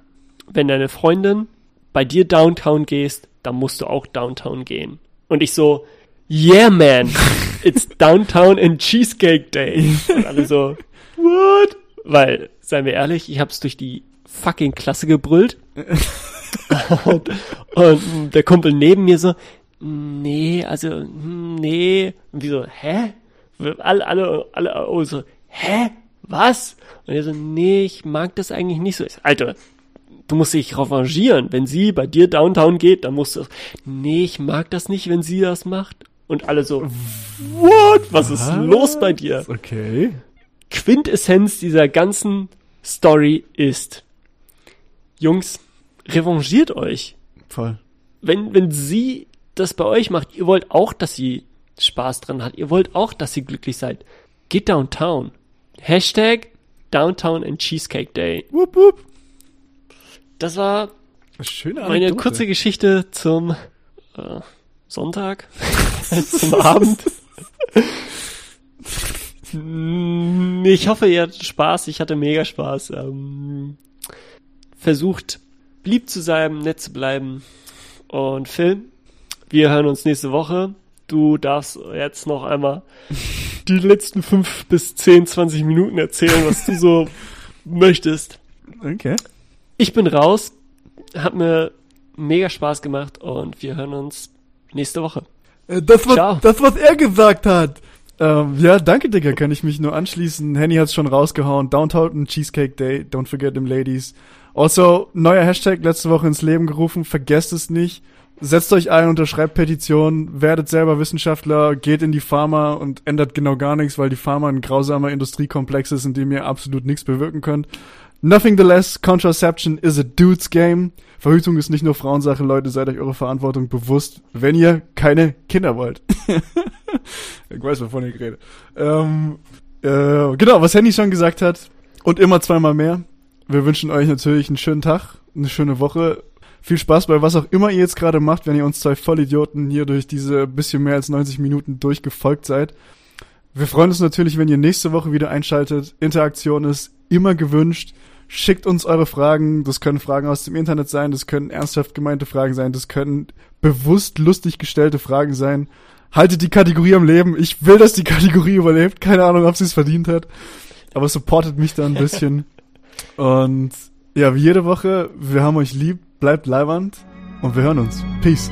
wenn deine Freundin bei dir Downtown gehst, dann musst du auch Downtown gehen. Und ich so, yeah man, it's Downtown and Cheesecake Day. Und alle so, what? Weil, seien wir ehrlich, ich hab's durch die fucking Klasse gebrüllt. und, und der Kumpel neben mir so, nee, also, nee. Und wie so, hä? Alle, alle, alle, oh, so, hä? Was? Und er so, nee, ich mag das eigentlich nicht so. Alter, du musst dich revanchieren. Wenn sie bei dir Downtown geht, dann musst du, nee, ich mag das nicht, wenn sie das macht. Und alle so, what? Was ist los bei dir? Okay. Quintessenz dieser ganzen Story ist, Jungs, revanchiert euch. Voll. Wenn, wenn sie das bei euch macht, ihr wollt auch, dass sie Spaß dran hat. Ihr wollt auch, dass sie glücklich seid. Geht downtown. Hashtag Downtown and Cheesecake Day. Wupp, wupp. Das war Schöne meine kurze Geschichte zum äh, Sonntag, zum Abend. ich hoffe, ihr hattet Spaß. Ich hatte mega Spaß. Ähm, versucht lieb zu sein, nett zu bleiben. Und Phil, wir hören uns nächste Woche. Du darfst jetzt noch einmal die letzten fünf bis zehn, zwanzig Minuten erzählen, was du so möchtest. Okay. Ich bin raus. Hat mir mega Spaß gemacht und wir hören uns nächste Woche. Äh, das, was, Ciao. das, was er gesagt hat. Ähm, ja, danke, Digga, kann ich mich nur anschließen. Henny hat's schon rausgehauen. Downtown Cheesecake Day, don't forget them ladies. Also, neuer Hashtag letzte Woche ins Leben gerufen, vergesst es nicht. Setzt euch ein, unterschreibt Petitionen, werdet selber Wissenschaftler, geht in die Pharma und ändert genau gar nichts, weil die Pharma ein grausamer Industriekomplex ist, in dem ihr absolut nichts bewirken könnt. Nothing the less, Contraception is a dude's game. Verhütung ist nicht nur Frauensache, Leute, seid euch eure Verantwortung bewusst, wenn ihr keine Kinder wollt. ich weiß, wovon ich rede. Ähm, äh, genau, was Henny schon gesagt hat. Und immer zweimal mehr. Wir wünschen euch natürlich einen schönen Tag, eine schöne Woche. Viel Spaß bei was auch immer ihr jetzt gerade macht, wenn ihr uns zwei Vollidioten hier durch diese bisschen mehr als 90 Minuten durchgefolgt seid. Wir freuen uns natürlich, wenn ihr nächste Woche wieder einschaltet. Interaktion ist immer gewünscht. Schickt uns eure Fragen. Das können Fragen aus dem Internet sein, das können ernsthaft gemeinte Fragen sein, das können bewusst lustig gestellte Fragen sein. Haltet die Kategorie am Leben. Ich will, dass die Kategorie überlebt. Keine Ahnung, ob sie es verdient hat. Aber supportet mich da ein bisschen. Und ja, wie jede Woche, wir haben euch lieb, bleibt leibernd und wir hören uns. Peace.